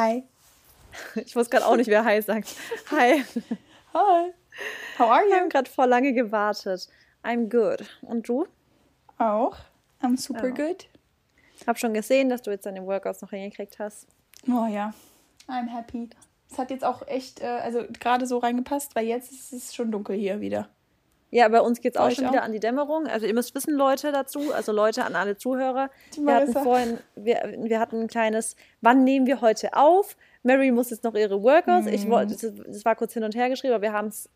Hi. Ich wusste gerade auch nicht, wer Hi sagt. Hi. Hi. How are Wir you? haben gerade vor lange gewartet. I'm good. Und du? Auch. I'm super Ja. good. Hab schon gesehen, dass du jetzt deine Workouts noch hingekriegt hast. Oh ja. I'm happy. Es hat jetzt auch echt, äh, also gerade so reingepasst, weil jetzt ist es schon dunkel hier wieder. Ja, bei uns geht's Bei auch schon auch? wieder an die Dämmerung. Also ihr müsst wissen, Leute dazu, also Leute an alle Zuhörer. Wir hatten vorhin, wir, wir hatten ein kleines, wann nehmen wir heute auf? Mary muss jetzt noch ihre Workouts. Ich Mhm. wollte, das, das war kurz hin und her geschrieben, aber wir haben es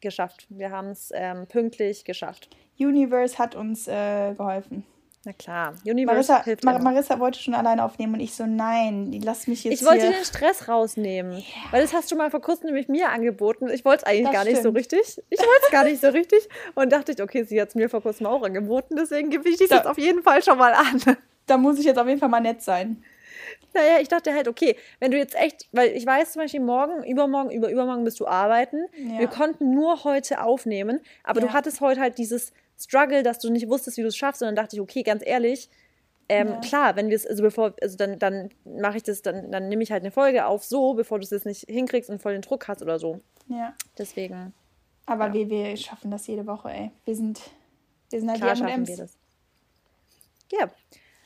geschafft. Wir haben es ähm, pünktlich geschafft. Universe hat uns äh, geholfen. Na klar, Universe Marissa, hilft Mar. Marissa wollte schon alleine aufnehmen und ich so, nein, lass mich jetzt Ich wollte den Stress rausnehmen. Weil das hast du mal vor kurzem nämlich mir angeboten. Ich wollte es eigentlich Das gar nicht so stimmt. richtig. Ich wollte es gar nicht so richtig. Und dachte ich, okay, sie hat es mir vor kurzem auch angeboten. Deswegen gebe ich Da- jetzt auf jeden Fall schon mal an. Da muss ich jetzt auf jeden Fall mal nett sein. Naja, ich dachte halt, okay, wenn du jetzt echt, weil ich weiß zum Beispiel, morgen, übermorgen, über übermorgen bist du arbeiten. Ja. Wir konnten nur heute aufnehmen, aber Ja. du hattest heute halt dieses Struggle, dass du nicht wusstest, wie du es schaffst. Und dann dachte ich, okay, ganz ehrlich, ähm, Ja. klar, wenn wir es, also bevor, also dann, dann mache ich das, dann, dann nehme ich halt eine Folge auf, so, bevor du es jetzt nicht hinkriegst und voll den Druck hast oder so. Ja. Deswegen, Aber Ja. wir, wir schaffen das jede Woche, ey. Wir sind, wir sind halt klar die schaffen wir das. Ja.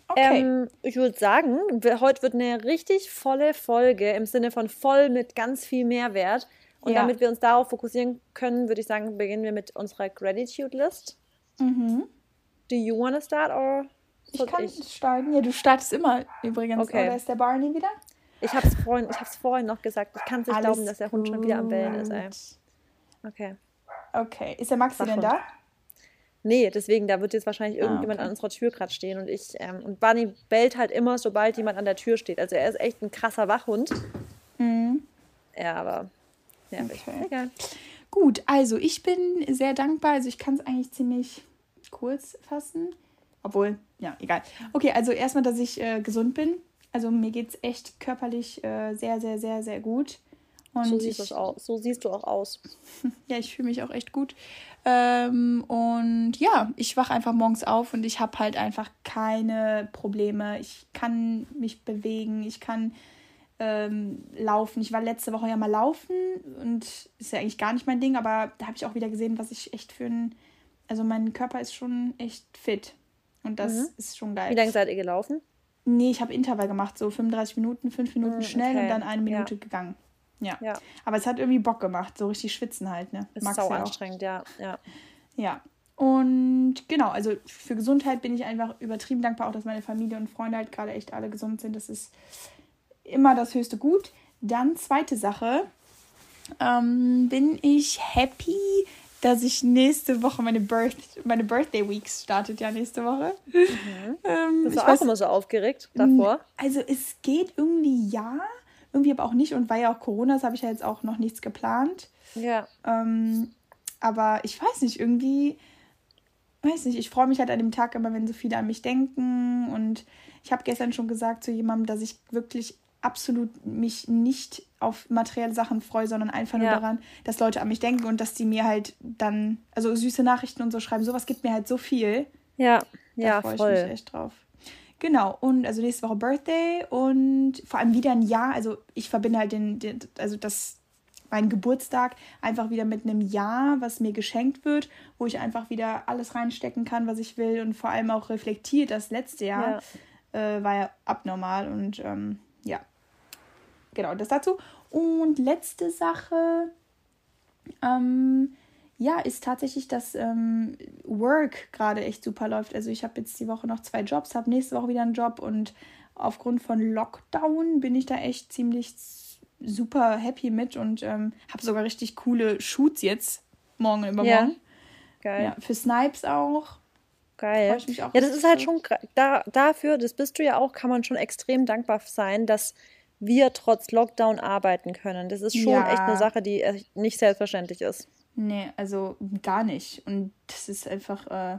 Okay. Ähm, ich würde sagen, wir, heute wird eine richtig volle Folge im Sinne von voll mit ganz viel Mehrwert. Und Ja. damit wir uns darauf fokussieren können, würde ich sagen, beginnen wir mit unserer Gratitude List. Mhm. Do you want to start or Ich kann ich? starten. Ja, du startest immer übrigens. Okay. Oder ist der Barney wieder? Ich habe es vorhin, ich hab's vorhin noch gesagt. Ich kann es nicht Alles glauben, dass der Hund schon wieder am Bellen ist. Ey. gut. Okay. Okay. Ist der Maxi denn Wachhund. da? Nee, deswegen, da wird jetzt wahrscheinlich irgendjemand Ah, okay. an unserer Tür gerade stehen. Und ich, ähm, und Bunny bellt halt immer, sobald jemand an der Tür steht. Also er ist echt ein krasser Wachhund. Mhm. Ja, aber ja, Okay. egal. Gut, also ich bin sehr dankbar. Also ich kann es eigentlich ziemlich kurz fassen. Obwohl, ja, egal. Okay, also erstmal, dass ich äh, gesund bin. Also mir geht es echt körperlich äh, sehr, sehr, sehr, sehr gut. Und So ich, siehst, du's auch, so siehst du auch aus. ja, ich fühle mich auch echt gut. Ähm, und ja, ich wache einfach morgens auf und ich habe halt einfach keine Probleme. Ich kann mich bewegen, ich kann ähm, laufen. Ich war letzte Woche ja mal laufen und ist ja eigentlich gar nicht mein Ding, aber da habe ich auch wieder gesehen, was ich echt für ein. Also mein Körper ist schon echt fit. Und das Mhm. ist schon geil. Wie lange seid ihr gelaufen? Nee, ich habe Intervall gemacht, so 35 Minuten, 5 Minuten Mm, schnell okay. und dann eine Ja. Minute gegangen. Ja. Ja, Aber es hat irgendwie Bock gemacht, so richtig schwitzen halt, ne? ist Magst sau ja anstrengend, ja, ja. Ja. Und genau, also für Gesundheit bin ich einfach übertrieben dankbar, auch dass meine Familie und Freunde halt gerade echt alle gesund sind. Das ist immer das höchste Gut. Dann zweite Sache, ähm, bin ich happy, dass ich nächste Woche meine, Birth meine Birthday Weeks startet ja nächste Woche. Ähm, Bist ich du weiß- auch immer so aufgeregt davor? also es geht irgendwie ja, irgendwie aber auch nicht. Und weil ja auch Corona ist, habe ich ja jetzt auch noch nichts geplant. Ja. Ähm, aber ich weiß nicht, irgendwie, weiß nicht, ich freue mich halt an dem Tag immer, wenn so viele an mich denken. Und ich habe gestern schon gesagt zu jemandem, dass ich wirklich absolut mich nicht auf materielle Sachen freue, sondern einfach nur Ja. daran, dass Leute an mich denken und dass die mir halt dann, also süße Nachrichten und so schreiben. Sowas gibt mir halt so viel. Ja, Da ja, freue ich voll. mich echt drauf. Genau, und also nächste Woche Birthday und vor allem wieder ein Jahr. Also ich verbinde halt den, den also das, mein Geburtstag einfach wieder mit einem Jahr, was mir geschenkt wird, wo ich einfach wieder alles reinstecken kann, was ich will und vor allem auch reflektiert. Das letzte Jahr äh, war ja abnormal und ähm, ja, genau, das dazu. Und letzte Sache, ähm, ja, ist tatsächlich, dass ähm, Work gerade echt super läuft. Also ich habe jetzt die Woche noch zwei Jobs, habe nächste Woche wieder einen Job und aufgrund von Lockdown bin ich da echt ziemlich super happy mit und ähm, habe sogar richtig coole Shoots jetzt morgen übermorgen. Geil. Ja, für Snipes auch. Geil. Ich mich auch Ja, das ist halt schon da, dafür, das bist du ja auch, kann man schon extrem dankbar sein, dass wir trotz Lockdown arbeiten können. Das ist schon Ja. echt eine Sache, die echt nicht selbstverständlich ist. Nee, also gar nicht. Und das ist einfach, äh,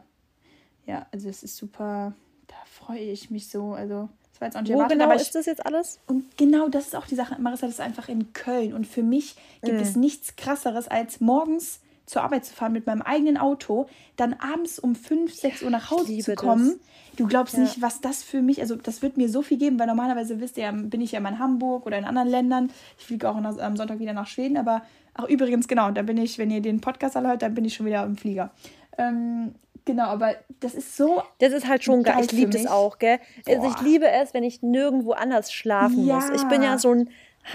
ja, also es ist super, da freue ich mich so. Also, das war jetzt auch nicht Wo erwartet, genau ich, ist das jetzt alles? Und genau das ist auch die Sache. Marissa, das ist einfach in Köln. Und für mich gibt Mm. es nichts krasseres, als morgens zur Arbeit zu fahren mit meinem eigenen Auto, dann abends um 5, 6 Uhr nach Hause zu das. kommen. Du glaubst ja. nicht, was das für mich, also das wird mir so viel geben, weil normalerweise wisst ihr, bin ich ja mal in Hamburg oder in anderen Ländern. Ich fliege auch am Sonntag wieder nach Schweden, aber ach übrigens, genau, da bin ich, wenn ihr den Podcast alle hört, dann bin ich schon wieder im Flieger. Ähm, Genau, aber das ist so. Das ist halt schon geil. Ich liebe das auch, gell? Also ich liebe es, wenn ich nirgendwo anders schlafen ja. muss. Ich bin ja so ein.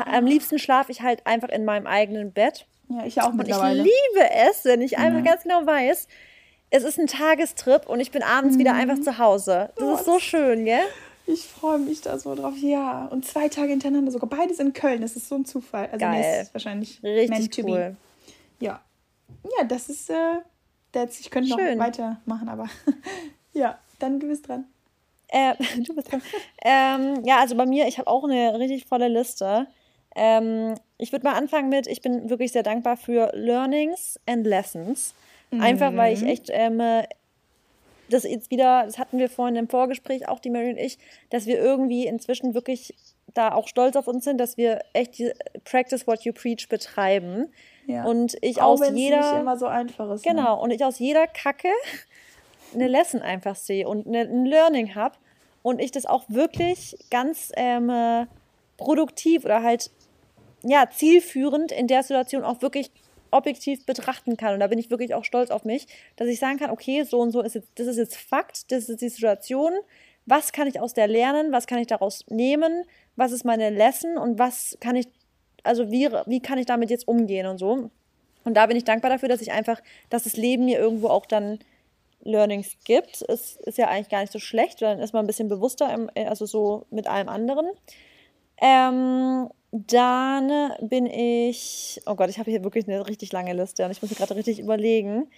Am liebsten schlafe ich halt einfach in meinem eigenen Bett. Ja, ich auch mittlerweile. Und ich liebe es, wenn ich einfach ganz genau weiß, es ist ein Tagestrip und ich bin abends mhm. wieder einfach zu Hause. Das oh, ist so schön, gell? Ich freue mich da so drauf. Ja, und zwei Tage hintereinander, sogar beides in Köln. Das ist so ein Zufall. Also Geil. Nee, ist wahrscheinlich richtig cool. Ja. Ja, das ist äh, that's, ich könnte noch weitermachen, aber ja, dann du bist dran. Äh, du bist dran. ähm, ja, also bei mir, ich habe auch eine richtig volle Liste. Ähm, ich würde mal anfangen mit, ich bin wirklich sehr dankbar für Learnings and Lessons. Einfach weil ich mhm. echt ähm, das jetzt wieder, das hatten wir vorhin im Vorgespräch, auch die Mary und ich, dass wir irgendwie inzwischen wirklich da auch stolz auf uns sind, dass wir echt die Practice What You Preach betreiben. Ja. Und ich auch aus jeder. Nicht immer so einfach ist. Ne? Genau, ne? und ich aus jeder Kacke eine Lesson einfach sehe und eine, ein Learning habe und ich das auch wirklich ganz ähm, produktiv oder halt ja zielführend in der Situation auch wirklich objektiv betrachten kann. Und da bin ich wirklich auch stolz auf mich, dass ich sagen kann, okay, so und so ist jetzt, das ist jetzt Fakt, das ist die Situation. Was kann ich aus der lernen? Was kann ich daraus nehmen? Was ist meine Lesson? Und was kann ich, also wie, wie kann ich damit jetzt umgehen und so? Und da bin ich dankbar dafür, dass ich einfach, dass das Leben mir irgendwo auch dann Learnings gibt. Es ist ja eigentlich gar nicht so schlecht, dann ist man ein bisschen bewusster, im, also so mit allem anderen. Ähm, dann bin ich, oh Gott, ich habe hier wirklich eine richtig lange Liste und ich muss mir gerade richtig überlegen,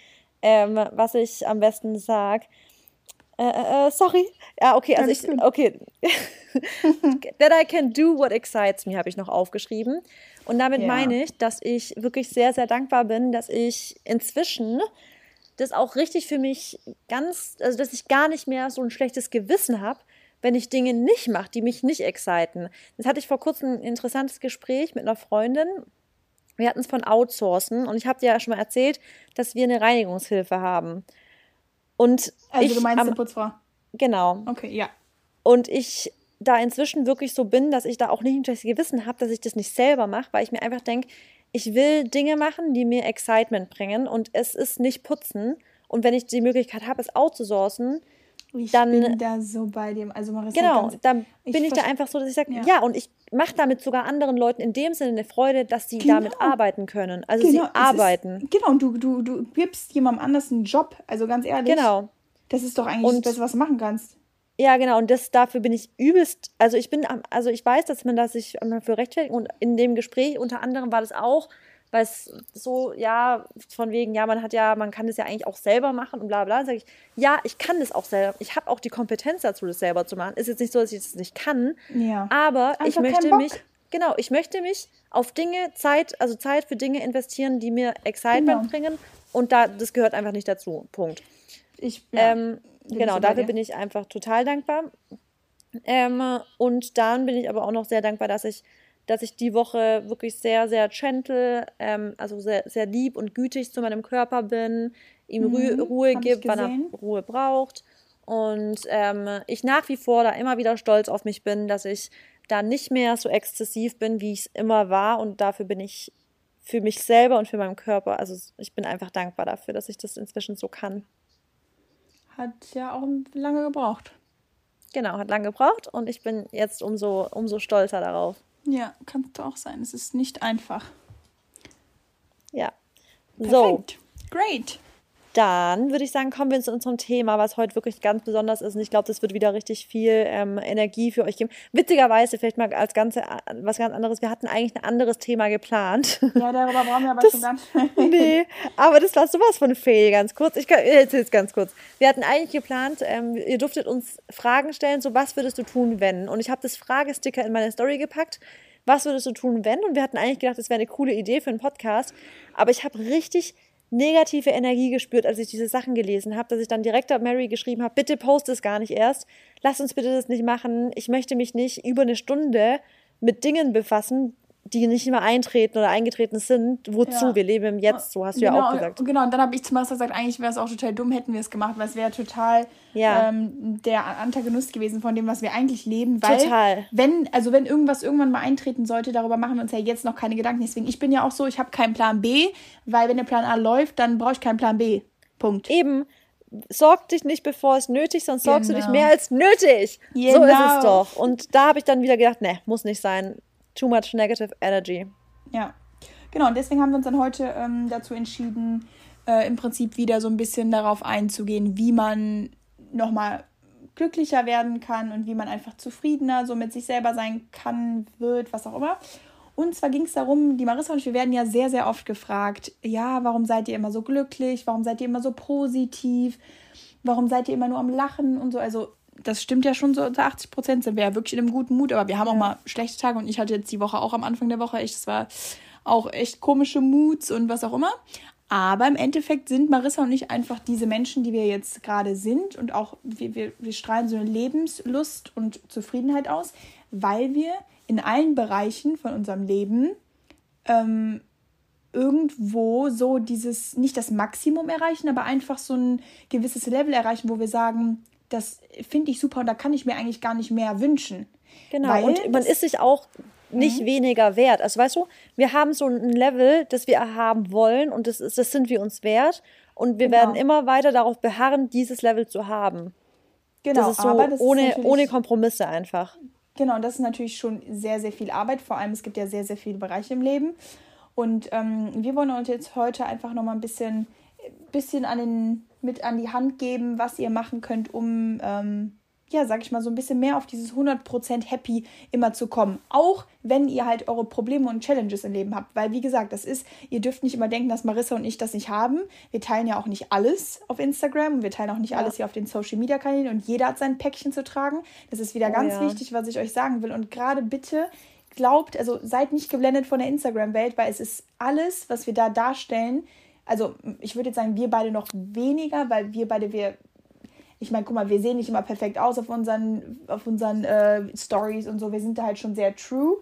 ähm, was ich am besten sage. Äh, äh, äh, sorry. Ja, okay, also ich, okay. That I can do what excites me, habe ich noch aufgeschrieben. Und damit ja. meine ich, dass ich wirklich sehr, sehr dankbar bin, dass ich inzwischen das auch richtig für mich ganz, also dass ich gar nicht mehr so ein schlechtes Gewissen habe, wenn ich Dinge nicht mache, die mich nicht exciten. Das hatte ich vor kurzem ein interessantes Gespräch mit einer Freundin. Wir hatten es von Outsourcen und ich habe dir ja schon mal erzählt, dass wir eine Reinigungshilfe haben. Und also ich, du meinst am, eine Putzfrau? Genau. Okay, ja. Und ich da inzwischen wirklich so bin, dass ich da auch nicht ein schlechtes Gewissen habe, dass ich das nicht selber mache, weil ich mir einfach denke, ich will Dinge machen, die mir Excitement bringen und es ist nicht putzen. Und wenn ich die Möglichkeit habe, es outzusourcen, ich dann, bin da so bei dem. Also Marissa, genau, dann bin ich, ich da einfach so, dass ich sage, ja. ja. und ich mache damit sogar anderen Leuten in dem Sinne eine Freude, dass sie genau. damit arbeiten können. Also genau. sie arbeiten. Ist, genau, und du, du, du gibst jemandem anders einen Job. Also ganz ehrlich. Genau. Das ist doch eigentlich und, das Beste, was du machen kannst. Ja, genau, und das dafür bin ich übelst, also ich bin, also ich weiß, dass man das sich für rechtfertigt und in dem Gespräch unter anderem war das auch, weil es so, ja, von wegen, ja, man hat ja, man kann das ja eigentlich auch selber machen und bla bla. Sage ich, ja, ich kann das auch selber. Ich habe auch die Kompetenz dazu, das selber zu machen. Ist jetzt nicht so, dass ich das nicht kann, ja. aber Einfach ich möchte mich, genau, ich möchte mich auf Dinge, Zeit, also Zeit für Dinge investieren, die mir Excitement genau. bringen und da, das gehört einfach nicht dazu. Punkt. Ich, ja, ähm, genau, dafür bin ich einfach total dankbar. Ähm, und dann bin ich aber auch noch sehr dankbar, dass ich dass ich die Woche wirklich sehr, sehr gentle, ähm, also sehr, sehr lieb und gütig zu meinem Körper bin, ihm mhm, Ruhe gebe, wann er Ruhe braucht. Und ähm, ich nach wie vor da immer wieder stolz auf mich bin, dass ich da nicht mehr so exzessiv bin, wie ich es immer war. Und dafür bin ich für mich selber und für meinen Körper, also ich bin einfach dankbar dafür, dass ich das inzwischen so kann. Hat ja auch lange gebraucht. Genau, hat lange gebraucht und ich bin jetzt umso, umso stolzer darauf. Ja, kannst du auch sein. Es ist nicht einfach. Ja. Perfekt. So. Great. Dann würde ich sagen, kommen wir zu unserem Thema, was heute wirklich ganz besonders ist. Und ich glaube, das wird wieder richtig viel ähm, Energie für euch geben. Witzigerweise, vielleicht mal als ganze was ganz anderes. Wir hatten eigentlich ein anderes Thema geplant. Ja, darüber brauchen wir aber das, schon ganz. nee, aber das war sowas von Fail, ganz kurz. Ich erzähle es ganz kurz. Wir hatten eigentlich geplant, ähm, ihr durftet uns Fragen stellen, so was würdest du tun, wenn? Und ich habe das Fragesticker in meine Story gepackt was würdest du tun, wenn? Und wir hatten eigentlich gedacht, das wäre eine coole Idee für einen Podcast. Aber ich habe richtig negative Energie gespürt, als ich diese Sachen gelesen habe, dass ich dann direkt auf Mary geschrieben habe, bitte post es gar nicht erst, lass uns bitte das nicht machen, ich möchte mich nicht über eine Stunde mit Dingen befassen, die nicht mehr eintreten oder eingetreten sind, wozu? Ja. Wir leben im Jetzt, so hast du genau, ja auch gesagt. Genau, und dann habe ich zum Master gesagt, eigentlich wäre es auch total dumm, hätten wir es gemacht, weil es wäre total ja. ähm, der Antagonist gewesen von dem, was wir eigentlich leben. Weil total. wenn, also wenn irgendwas irgendwann mal eintreten sollte, darüber machen wir uns ja jetzt noch keine Gedanken. Deswegen, ich bin ja auch so, ich habe keinen Plan B, weil wenn der Plan A läuft, dann brauche ich keinen Plan B. Punkt. Eben sorg dich nicht, bevor es nötig, sonst genau. sorgst du dich genau. mehr als nötig. Genau. So ist es genau. doch. Und da habe ich dann wieder gedacht, ne, muss nicht sein. Too much negative energy. Ja, genau. Und deswegen haben wir uns dann heute ähm, dazu entschieden, äh, im Prinzip wieder so ein bisschen darauf einzugehen, wie man nochmal glücklicher werden kann und wie man einfach zufriedener so mit sich selber sein kann, wird, was auch immer. Und zwar ging es darum, die Marissa und ich, wir werden ja sehr, sehr oft gefragt, ja, warum seid ihr immer so glücklich? Warum seid ihr immer so positiv? Warum seid ihr immer nur am Lachen und so? Also, das stimmt ja schon so unter 80 Prozent sind wir ja wirklich in einem guten Mut, aber wir haben ja. auch mal schlechte Tage und ich hatte jetzt die Woche auch am Anfang der Woche echt, das war auch echt komische Moods und was auch immer. Aber im Endeffekt sind Marissa und ich einfach diese Menschen, die wir jetzt gerade sind und auch wir, wir, wir strahlen so eine Lebenslust und Zufriedenheit aus, weil wir in allen Bereichen von unserem Leben ähm, irgendwo so dieses, nicht das Maximum erreichen, aber einfach so ein gewisses Level erreichen, wo wir sagen, das finde ich super und da kann ich mir eigentlich gar nicht mehr wünschen. Genau, und man ist sich auch nicht mhm. weniger wert. Also weißt du, wir haben so ein Level, das wir haben wollen und das, ist, das sind wir uns wert und wir genau. werden immer weiter darauf beharren, dieses Level zu haben. Genau, das ist so aber das ohne, ist ohne Kompromisse einfach. Genau, das ist natürlich schon sehr, sehr viel Arbeit. Vor allem, es gibt ja sehr, sehr viele Bereiche im Leben. Und ähm, wir wollen uns jetzt heute einfach nochmal ein bisschen, bisschen an den, mit an die Hand geben, was ihr machen könnt, um ähm, ja, sag ich mal, so ein bisschen mehr auf dieses 100% happy immer zu kommen. Auch wenn ihr halt eure Probleme und Challenges im Leben habt. Weil, wie gesagt, das ist, ihr dürft nicht immer denken, dass Marissa und ich das nicht haben. Wir teilen ja auch nicht alles auf Instagram und wir teilen auch nicht ja. alles hier auf den Social Media Kanälen und jeder hat sein Päckchen zu tragen. Das ist wieder oh, ganz ja. wichtig, was ich euch sagen will. Und gerade bitte glaubt, also seid nicht geblendet von der Instagram-Welt, weil es ist alles, was wir da darstellen. Also, ich würde jetzt sagen, wir beide noch weniger, weil wir beide, wir ich meine, guck mal, wir sehen nicht immer perfekt aus auf unseren, auf unseren äh, Stories und so. Wir sind da halt schon sehr true.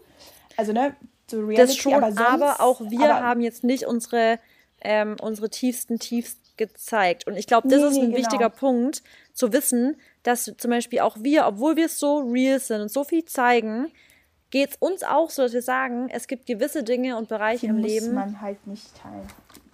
Also, ne, so Reality, das schon, aber, sonst, aber auch wir aber, haben jetzt nicht unsere, ähm, unsere tiefsten Tiefs gezeigt. Und ich glaube, das nee, ist ein nee, wichtiger genau. Punkt, zu wissen, dass zum Beispiel auch wir, obwohl wir so real sind und so viel zeigen, geht es uns auch so, dass wir sagen, es gibt gewisse Dinge und Bereiche die im muss Leben. Man halt nicht teilen.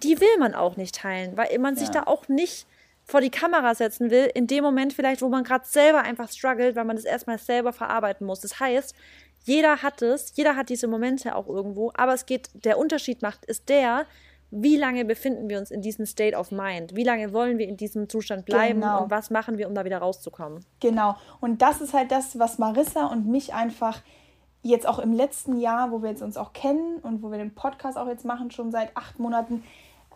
Die will man auch nicht teilen, weil man ja. sich da auch nicht vor die Kamera setzen will, in dem Moment vielleicht, wo man gerade selber einfach struggelt, weil man das erstmal selber verarbeiten muss. Das heißt, jeder hat es, jeder hat diese Momente auch irgendwo, aber es geht, der Unterschied macht, ist der, wie lange befinden wir uns in diesem State of Mind? Wie lange wollen wir in diesem Zustand bleiben genau. und was machen wir, um da wieder rauszukommen? Genau. Und das ist halt das, was Marissa und mich einfach jetzt auch im letzten Jahr, wo wir jetzt uns auch kennen und wo wir den Podcast auch jetzt machen, schon seit acht Monaten,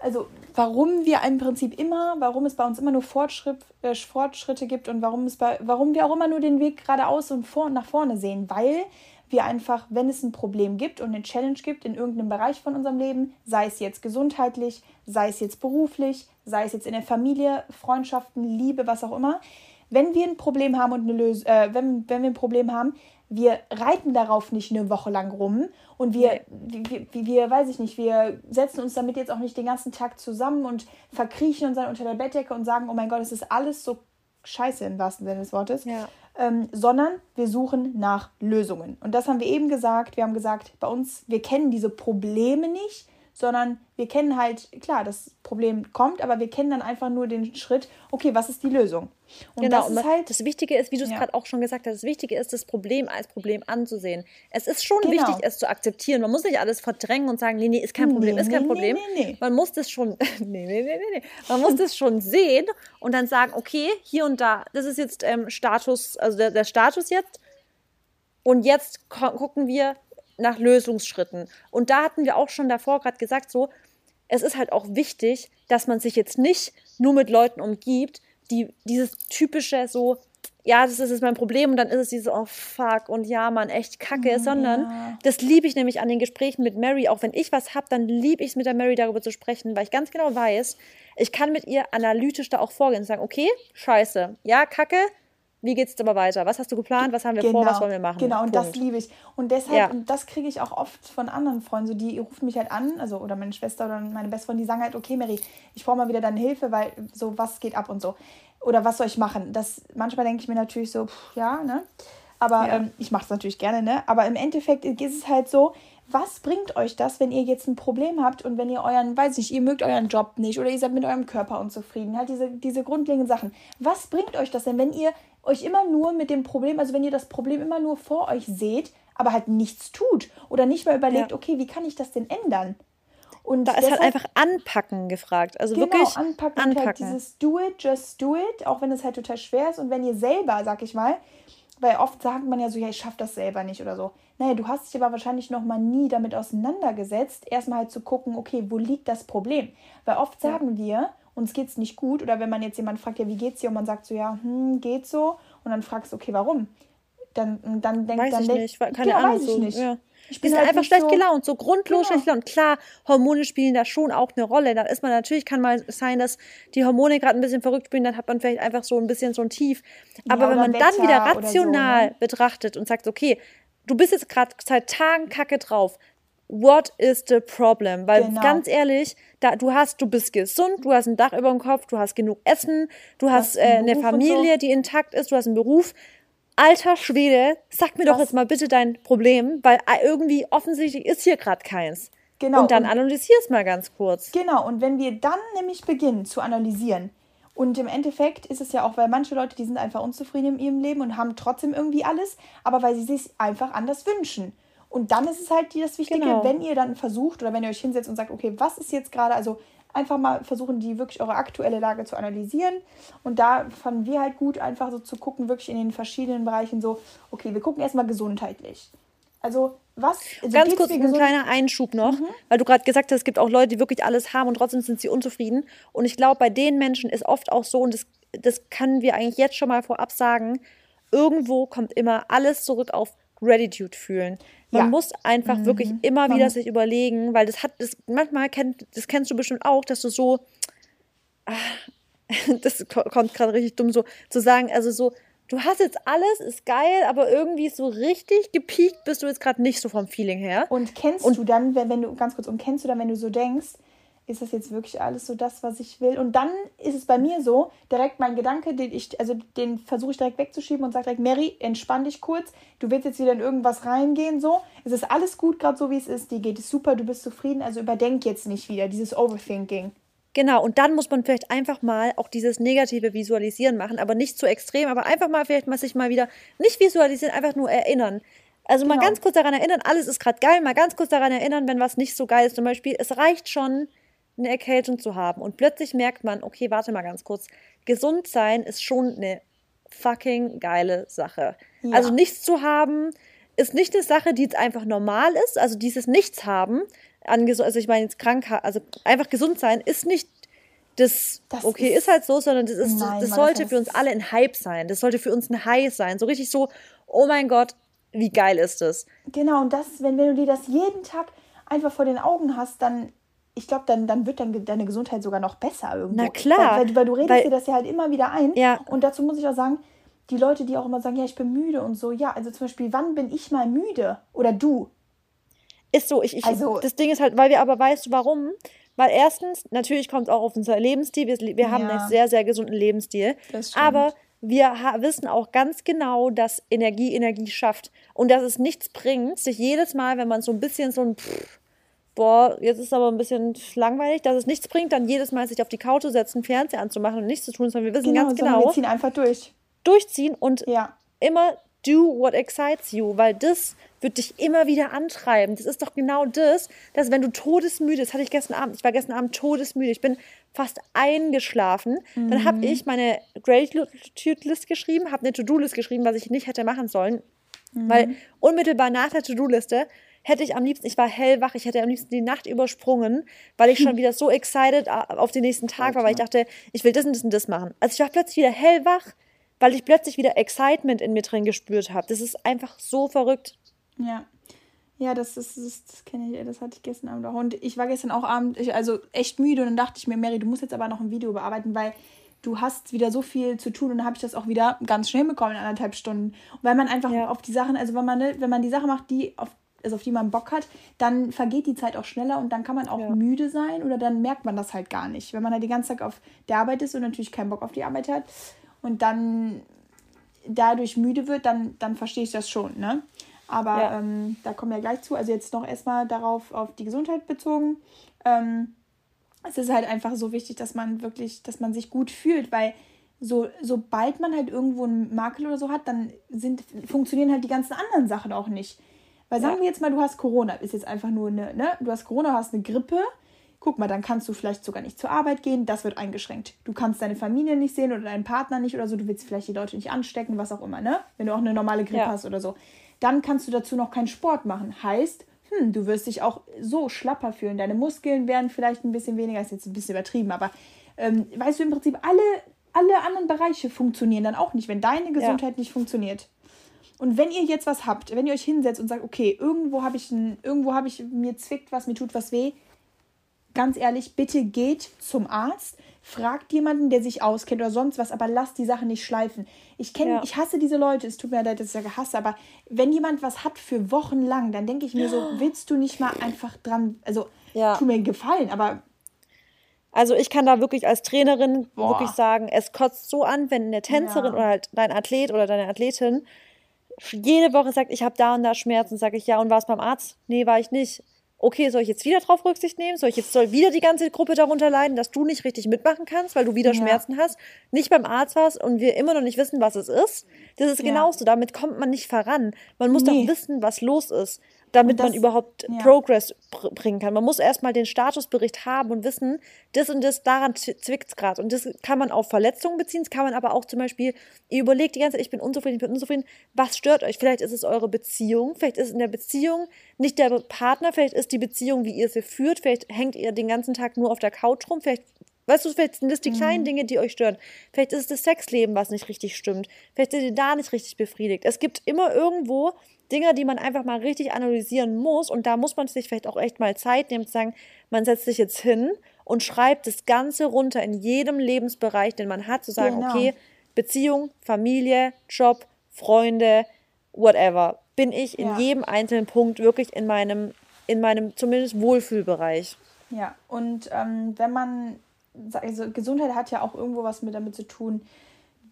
also warum wir im Prinzip immer, warum es bei uns immer nur Fortschritt, äh, Fortschritte gibt und warum, es bei, warum wir auch immer nur den Weg geradeaus und vor, nach vorne sehen, weil wir einfach, wenn es ein Problem gibt und eine Challenge gibt in irgendeinem Bereich von unserem Leben, sei es jetzt gesundheitlich, sei es jetzt beruflich, sei es jetzt in der Familie, Freundschaften, Liebe, was auch immer, wenn wir ein Problem haben und eine Lösung, äh, wenn, wenn wir ein Problem haben, wir reiten darauf nicht eine Woche lang rum und wir, wir, wir, wir, weiß ich nicht, wir setzen uns damit jetzt auch nicht den ganzen Tag zusammen und verkriechen uns dann unter der Bettdecke und sagen, oh mein Gott, es ist alles so scheiße im wahrsten Sinne des Wortes, ja. ähm, sondern wir suchen nach Lösungen. Und das haben wir eben gesagt. Wir haben gesagt, bei uns, wir kennen diese Probleme nicht, sondern wir kennen halt, klar, das Problem kommt, aber wir kennen dann einfach nur den Schritt, okay, was ist die Lösung? Und genau, das ist halt. Das Wichtige ist, wie du es ja. gerade auch schon gesagt hast, das Wichtige ist, das Problem als Problem anzusehen. Es ist schon genau. wichtig, es zu akzeptieren. Man muss nicht alles verdrängen und sagen, nee, nee, ist kein Problem, nee, ist kein nee, Problem. Nee, Man muss das schon, nee, nee, nee, nee, Man muss das schon sehen und dann sagen, okay, hier und da, das ist jetzt ähm, Status, also der, der Status jetzt. Und jetzt gucken wir, nach Lösungsschritten. Und da hatten wir auch schon davor gerade gesagt, so, es ist halt auch wichtig, dass man sich jetzt nicht nur mit Leuten umgibt, die dieses typische so, ja, das ist jetzt mein Problem und dann ist es dieses, oh fuck und ja, man, echt kacke, ja. sondern das liebe ich nämlich an den Gesprächen mit Mary. Auch wenn ich was habe, dann liebe ich es mit der Mary darüber zu sprechen, weil ich ganz genau weiß, ich kann mit ihr analytisch da auch vorgehen und sagen, okay, scheiße, ja, kacke, wie geht es aber weiter? Was hast du geplant? Was haben wir genau, vor? Was wollen wir machen? Genau, und Punkt. das liebe ich. Und deshalb, Ja. und das kriege ich auch oft von anderen Freunden, so die rufen mich halt an, also oder meine Schwester oder meine Bestfreundin, die sagen halt, okay, Mary, ich brauche mal wieder deine Hilfe, weil so, was geht ab und so. Oder was soll ich machen? Das, manchmal denke ich mir natürlich so, pff, ja, ne? Aber Ja. ähm, ich mache es natürlich gerne, ne? Aber im Endeffekt ist es halt so, was bringt euch das, wenn ihr jetzt ein Problem habt und wenn ihr euren, weiß nicht, ihr mögt euren Job nicht oder ihr seid mit eurem Körper unzufrieden, halt diese, diese grundlegenden Sachen. Was bringt euch das denn, wenn ihr euch immer nur mit dem Problem, also wenn ihr das Problem immer nur vor euch seht, aber halt nichts tut oder nicht mal überlegt, Ja. okay, wie kann ich das denn ändern? Und Da ist halt deshalb- einfach anpacken gefragt. Also Genau, wirklich anpacken, halt anpacken. dieses Do it, just do it, auch wenn es halt total schwer ist und wenn ihr selber, sag ich mal, weil oft sagt man ja so, ja, ich schaff das selber nicht oder so. Naja, du hast dich aber wahrscheinlich noch mal nie damit auseinandergesetzt, erstmal halt zu gucken, okay, wo liegt das Problem? Weil oft sagen wir, uns geht's nicht gut oder wenn man jetzt jemand fragt, ja, wie geht's dir? Und man sagt so, ja, hm, geht so. Und dann fragst du, okay, warum? Dann, dann denkt Weiß dann ich nicht, keine ja, Ahnung. weiß ich so, nicht. Ja. Ich Die bin sind halt einfach schlecht so- gelaunt, so grundlos Genau. schlecht gelaunt. Klar, Hormone spielen da schon auch eine Rolle. Da ist man natürlich, kann mal sein, dass die Hormone gerade ein bisschen verrückt spielen, dann hat man vielleicht einfach so ein bisschen so ein Tief. Aber wenn oder man dann wieder Wetter oder so, rational ne? betrachtet und sagt, okay, du bist jetzt gerade seit Tagen kacke drauf. What is the problem? Weil Genau. ganz ehrlich, da, du hast, du bist gesund, du hast ein Dach über dem Kopf, du hast genug Essen, du hast hast äh, eine Familie, die intakt ist, du hast einen Beruf. Alter Schwede, sag mir doch Was- jetzt mal bitte dein Problem, weil äh, irgendwie offensichtlich ist hier gerade keins. Genau, Und dann und- analysier es mal ganz kurz. Genau, und wenn wir dann nämlich beginnen zu analysieren, und im Endeffekt ist es ja auch, weil manche Leute, die sind einfach unzufrieden in ihrem Leben und haben trotzdem irgendwie alles, aber weil sie sich einfach anders wünschen. Und dann ist es halt das Wichtige, Genau. wenn ihr dann versucht oder wenn ihr euch hinsetzt und sagt, okay, was ist jetzt gerade, also einfach mal versuchen, die wirklich eure aktuelle Lage zu analysieren. Und da fanden wir halt gut, einfach so zu gucken, wirklich in den verschiedenen Bereichen so, okay, wir gucken erstmal gesundheitlich. Also was? Also Ganz kurz ein kleiner Einschub noch, weil du gerade gesagt hast, es gibt auch Leute, die wirklich alles haben und trotzdem sind sie unzufrieden. Und ich glaube, bei den Menschen ist oft auch so, und das, das können wir eigentlich jetzt schon mal vorab sagen, irgendwo kommt immer alles zurück auf Gratitude fühlen. Man Ja. muss einfach wirklich immer wieder sich überlegen, weil das hat, das manchmal kennt, das kennst du bestimmt auch, dass du so, ah, das ko- kommt gerade richtig dumm so, zu sagen, also so, du hast jetzt alles, ist geil, aber irgendwie so richtig gepiekt bist du jetzt gerade nicht so vom Feeling her. Und kennst du dann, wenn, wenn du, ganz kurz, und kennst du dann, wenn du so denkst, ist das jetzt wirklich alles so das, was ich will? Und dann ist es bei mir so, direkt mein Gedanke, den ich, also den versuche ich direkt wegzuschieben und sage direkt, Mary, entspann dich kurz, du willst jetzt wieder in irgendwas reingehen, so. Es ist alles gut, gerade so wie es ist, dir geht es super, du bist zufrieden, also überdenk jetzt nicht wieder, dieses Overthinking. Genau, und dann muss man vielleicht einfach mal auch dieses negative Visualisieren machen, aber nicht zu extrem, aber einfach mal vielleicht mal sich mal wieder nicht visualisieren, einfach nur erinnern. Also mal Genau. ganz kurz daran erinnern, alles ist gerade geil, mal ganz kurz daran erinnern, wenn was nicht so geil ist. Zum Beispiel, es reicht schon, eine Erkältung zu haben und plötzlich merkt man, okay, warte mal ganz kurz, gesund sein ist schon eine fucking geile Sache. Ja. Also nichts zu haben ist nicht eine Sache, die jetzt einfach normal ist, also dieses Nichts haben, also ich meine jetzt krank, also einfach gesund sein ist nicht das, Das okay, ist- ist, halt so, sondern das, ist, Nein, das sollte das für uns alle ein Hype sein. Das sollte für uns ein High sein. So richtig so, oh mein Gott, wie geil ist das? Genau, und das, wenn, wenn du dir das jeden Tag einfach vor den Augen hast, dann, ich glaube, dann, dann wird dann deine Gesundheit sogar noch besser irgendwo. Na klar, Weil, weil, weil du redest weil- dir das ja halt immer wieder ein. Ja. Und dazu muss ich auch sagen, die Leute, die auch immer sagen, ja, ich bin müde und so, ja, also zum Beispiel, wann bin ich mal müde? Oder du? Ist so, ich, ich, Also- das Ding ist halt, weil wir aber weißt du warum? Weil erstens, natürlich kommt es auch auf unser Lebensstil. Wir, wir haben Ja. einen sehr, sehr gesunden Lebensstil. Das stimmt. aber wir wissen auch ganz genau, dass Energie Energie schafft. Und dass es nichts bringt, sich jedes Mal, wenn man so ein bisschen so ein pff, boah, jetzt ist aber ein bisschen langweilig, dass es nichts bringt, dann jedes Mal sich auf die Couch zu setzen, Fernseher anzumachen und nichts zu tun, sondern wir wissen ganz sondern genau, wir ziehen einfach durch. durchziehen und Ja. immer do what excites you, weil das wird dich immer wieder antreiben. Das ist doch genau das, dass wenn du todesmüde, das hatte ich gestern Abend, ich war gestern Abend todesmüde, ich bin fast eingeschlafen, dann Mhm. habe ich meine Gratitude-List geschrieben, habe eine To-Do-List geschrieben, was ich nicht hätte machen sollen, Mhm. weil unmittelbar nach der To-Do-Liste hätte ich am liebsten, ich war hellwach, ich hätte am liebsten die Nacht übersprungen, weil ich schon wieder so excited auf den nächsten Tag war, weil ich dachte, ich will das und das und das machen. Also ich war plötzlich wieder hellwach, weil ich plötzlich wieder Excitement in mir drin gespürt habe. Das ist einfach so verrückt. Ja. Ja, das ist, das, das kenne ich, das hatte ich gestern Abend auch. Und ich war gestern auch Abend, ich, also echt müde und dann dachte ich mir, Mary, du musst jetzt aber noch ein Video bearbeiten, weil du hast wieder so viel zu tun und dann habe ich das auch wieder ganz schnell bekommen in anderthalb Stunden. Und weil man einfach ja. auf die Sachen, also wenn man, ne, wenn man die Sache macht, die auf, also auf die man Bock hat, dann vergeht die Zeit auch schneller und dann kann man auch ja. müde sein oder dann merkt man das halt gar nicht. Wenn man halt die ganze Zeit auf der Arbeit ist und natürlich keinen Bock auf die Arbeit hat und dann dadurch müde wird, dann, dann verstehe ich das schon, ne? Aber ja. ähm, da kommen wir gleich zu. Also jetzt noch erstmal darauf auf die Gesundheit bezogen. Ähm, es ist halt einfach so wichtig, dass man wirklich, dass man sich gut fühlt, weil so, sobald man halt irgendwo einen Makel oder so hat, dann sind, funktionieren halt die ganzen anderen Sachen auch nicht. Weil sagen ja. wir jetzt mal, du hast Corona, ist jetzt einfach nur eine, ne? Du hast Corona, hast eine Grippe. Guck mal, dann kannst du vielleicht sogar nicht zur Arbeit gehen, das wird eingeschränkt. Du kannst deine Familie nicht sehen oder deinen Partner nicht oder so, du willst vielleicht die Leute nicht anstecken, was auch immer, ne? Wenn du auch eine normale Grippe ja. hast oder so. Dann kannst du dazu noch keinen Sport machen. Heißt, hm, du wirst dich auch so schlapper fühlen. Deine Muskeln werden vielleicht ein bisschen weniger, ist jetzt ein bisschen übertrieben, aber ähm, weißt du, im Prinzip alle, alle anderen Bereiche funktionieren dann auch nicht, wenn deine Gesundheit ja. nicht funktioniert. Und wenn ihr jetzt was habt, wenn ihr euch hinsetzt und sagt, okay, irgendwo habe ich ein, irgendwo habe ich mir zwickt was, mir tut was weh, ganz ehrlich, bitte geht zum Arzt, fragt jemanden, der sich auskennt oder sonst was, aber lasst die Sache nicht schleifen. Ich kenne, ja. ich hasse diese Leute, es tut mir leid, dass ich sage hasse, aber wenn jemand was hat für Wochen lang, dann denke ich mir so, willst du nicht mal einfach dran, also ja. tu mir einen Gefallen, aber also ich kann da wirklich als Trainerin Boah. wirklich sagen, es kotzt so an, wenn eine Tänzerin ja. oder halt dein Athlet oder deine Athletin jede Woche sagt, ich habe da und da Schmerzen, sage ich ja und war es beim Arzt? Nee, war ich nicht okay, soll ich jetzt wieder drauf Rücksicht nehmen? Soll ich jetzt soll wieder die ganze Gruppe darunter leiden, dass du nicht richtig mitmachen kannst, weil du wieder ja. Schmerzen hast, nicht beim Arzt warst und wir immer noch nicht wissen, was es ist? Das ist ja. genauso. Damit kommt man nicht voran. Man muss nee. doch wissen, was los ist damit das, man überhaupt ja. Progress bringen kann. Man muss erstmal den Statusbericht haben und wissen, das und das, daran zwickt es gerade. Und das kann man auf Verletzungen beziehen, das kann man aber auch zum Beispiel, ihr überlegt die ganze Zeit, ich bin unzufrieden, ich bin unzufrieden, was stört euch? Vielleicht ist es eure Beziehung, vielleicht ist in der Beziehung nicht der Partner, vielleicht ist die Beziehung, wie ihr sie führt, vielleicht hängt ihr den ganzen Tag nur auf der Couch rum, vielleicht Weißt du, vielleicht sind das die kleinen mhm. Dinge, die euch stören. Vielleicht ist es das Sexleben, was nicht richtig stimmt. Vielleicht seid ihr da nicht richtig befriedigt. Es gibt immer irgendwo Dinge, die man einfach mal richtig analysieren muss. Und da muss man sich vielleicht auch echt mal Zeit nehmen, zu sagen, man setzt sich jetzt hin und schreibt das Ganze runter in jedem Lebensbereich, den man hat, zu sagen, genau. okay, Beziehung, Familie, Job, Freunde, whatever. Bin ich in ja. jedem einzelnen Punkt wirklich in meinem, in meinem zumindest Wohlfühlbereich. Ja, und ähm, wenn man, also Gesundheit hat ja auch irgendwo was mit damit zu tun,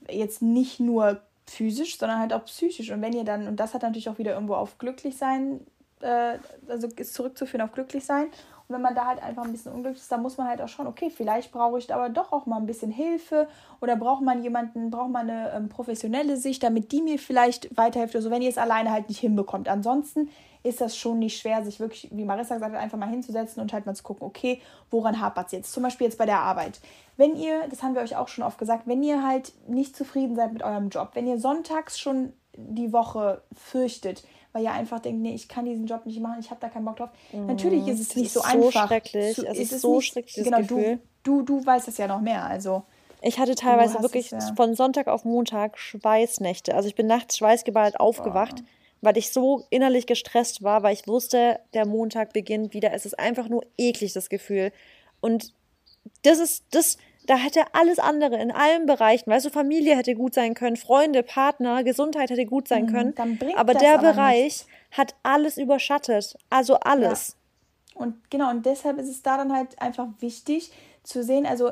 jetzt nicht nur physisch, sondern halt auch psychisch. Und wenn ihr dann, und das hat natürlich auch wieder irgendwo auf glücklich sein, äh, also ist zurückzuführen auf glücklich sein. Und wenn man da halt einfach ein bisschen unglücklich ist, dann muss man halt auch schauen, okay, vielleicht brauche ich aber doch auch mal ein bisschen Hilfe oder braucht man jemanden, braucht man eine ähm, professionelle Sicht, damit die mir vielleicht weiterhilft. Also wenn ihr es alleine halt nicht hinbekommt. Ansonsten ist das schon nicht schwer, sich wirklich, wie Marissa gesagt hat, einfach mal hinzusetzen und halt mal zu gucken, okay, woran hapert es jetzt? Zum Beispiel jetzt bei der Arbeit. Wenn ihr, das haben wir euch auch schon oft gesagt, wenn ihr halt nicht zufrieden seid mit eurem Job, wenn ihr sonntags schon die Woche fürchtet, weil ihr einfach denkt, nee, ich kann diesen Job nicht machen, ich habe da keinen Bock drauf. Mhm. Natürlich ist es nicht so, so einfach. Schrecklich. Zu, es ist, ist so nicht, schrecklich. Genau, Gefühl. Du, du, du weißt es ja noch mehr. Also ich hatte teilweise wirklich es, ja. von Sonntag auf Montag Schweißnächte. Also ich bin nachts schweißgeballt aufgewacht. Oh weil ich so innerlich gestresst war, weil ich wusste, der Montag beginnt wieder. Es ist einfach nur eklig, das Gefühl. Und das ist, das, da hätte alles andere in allen Bereichen, weißt du, Familie hätte gut sein können, Freunde, Partner, Gesundheit hätte gut sein mhm, können. aber der aber Bereich nicht. hat alles überschattet. Also alles. Ja. Und genau, und deshalb ist es da dann halt einfach wichtig zu sehen, also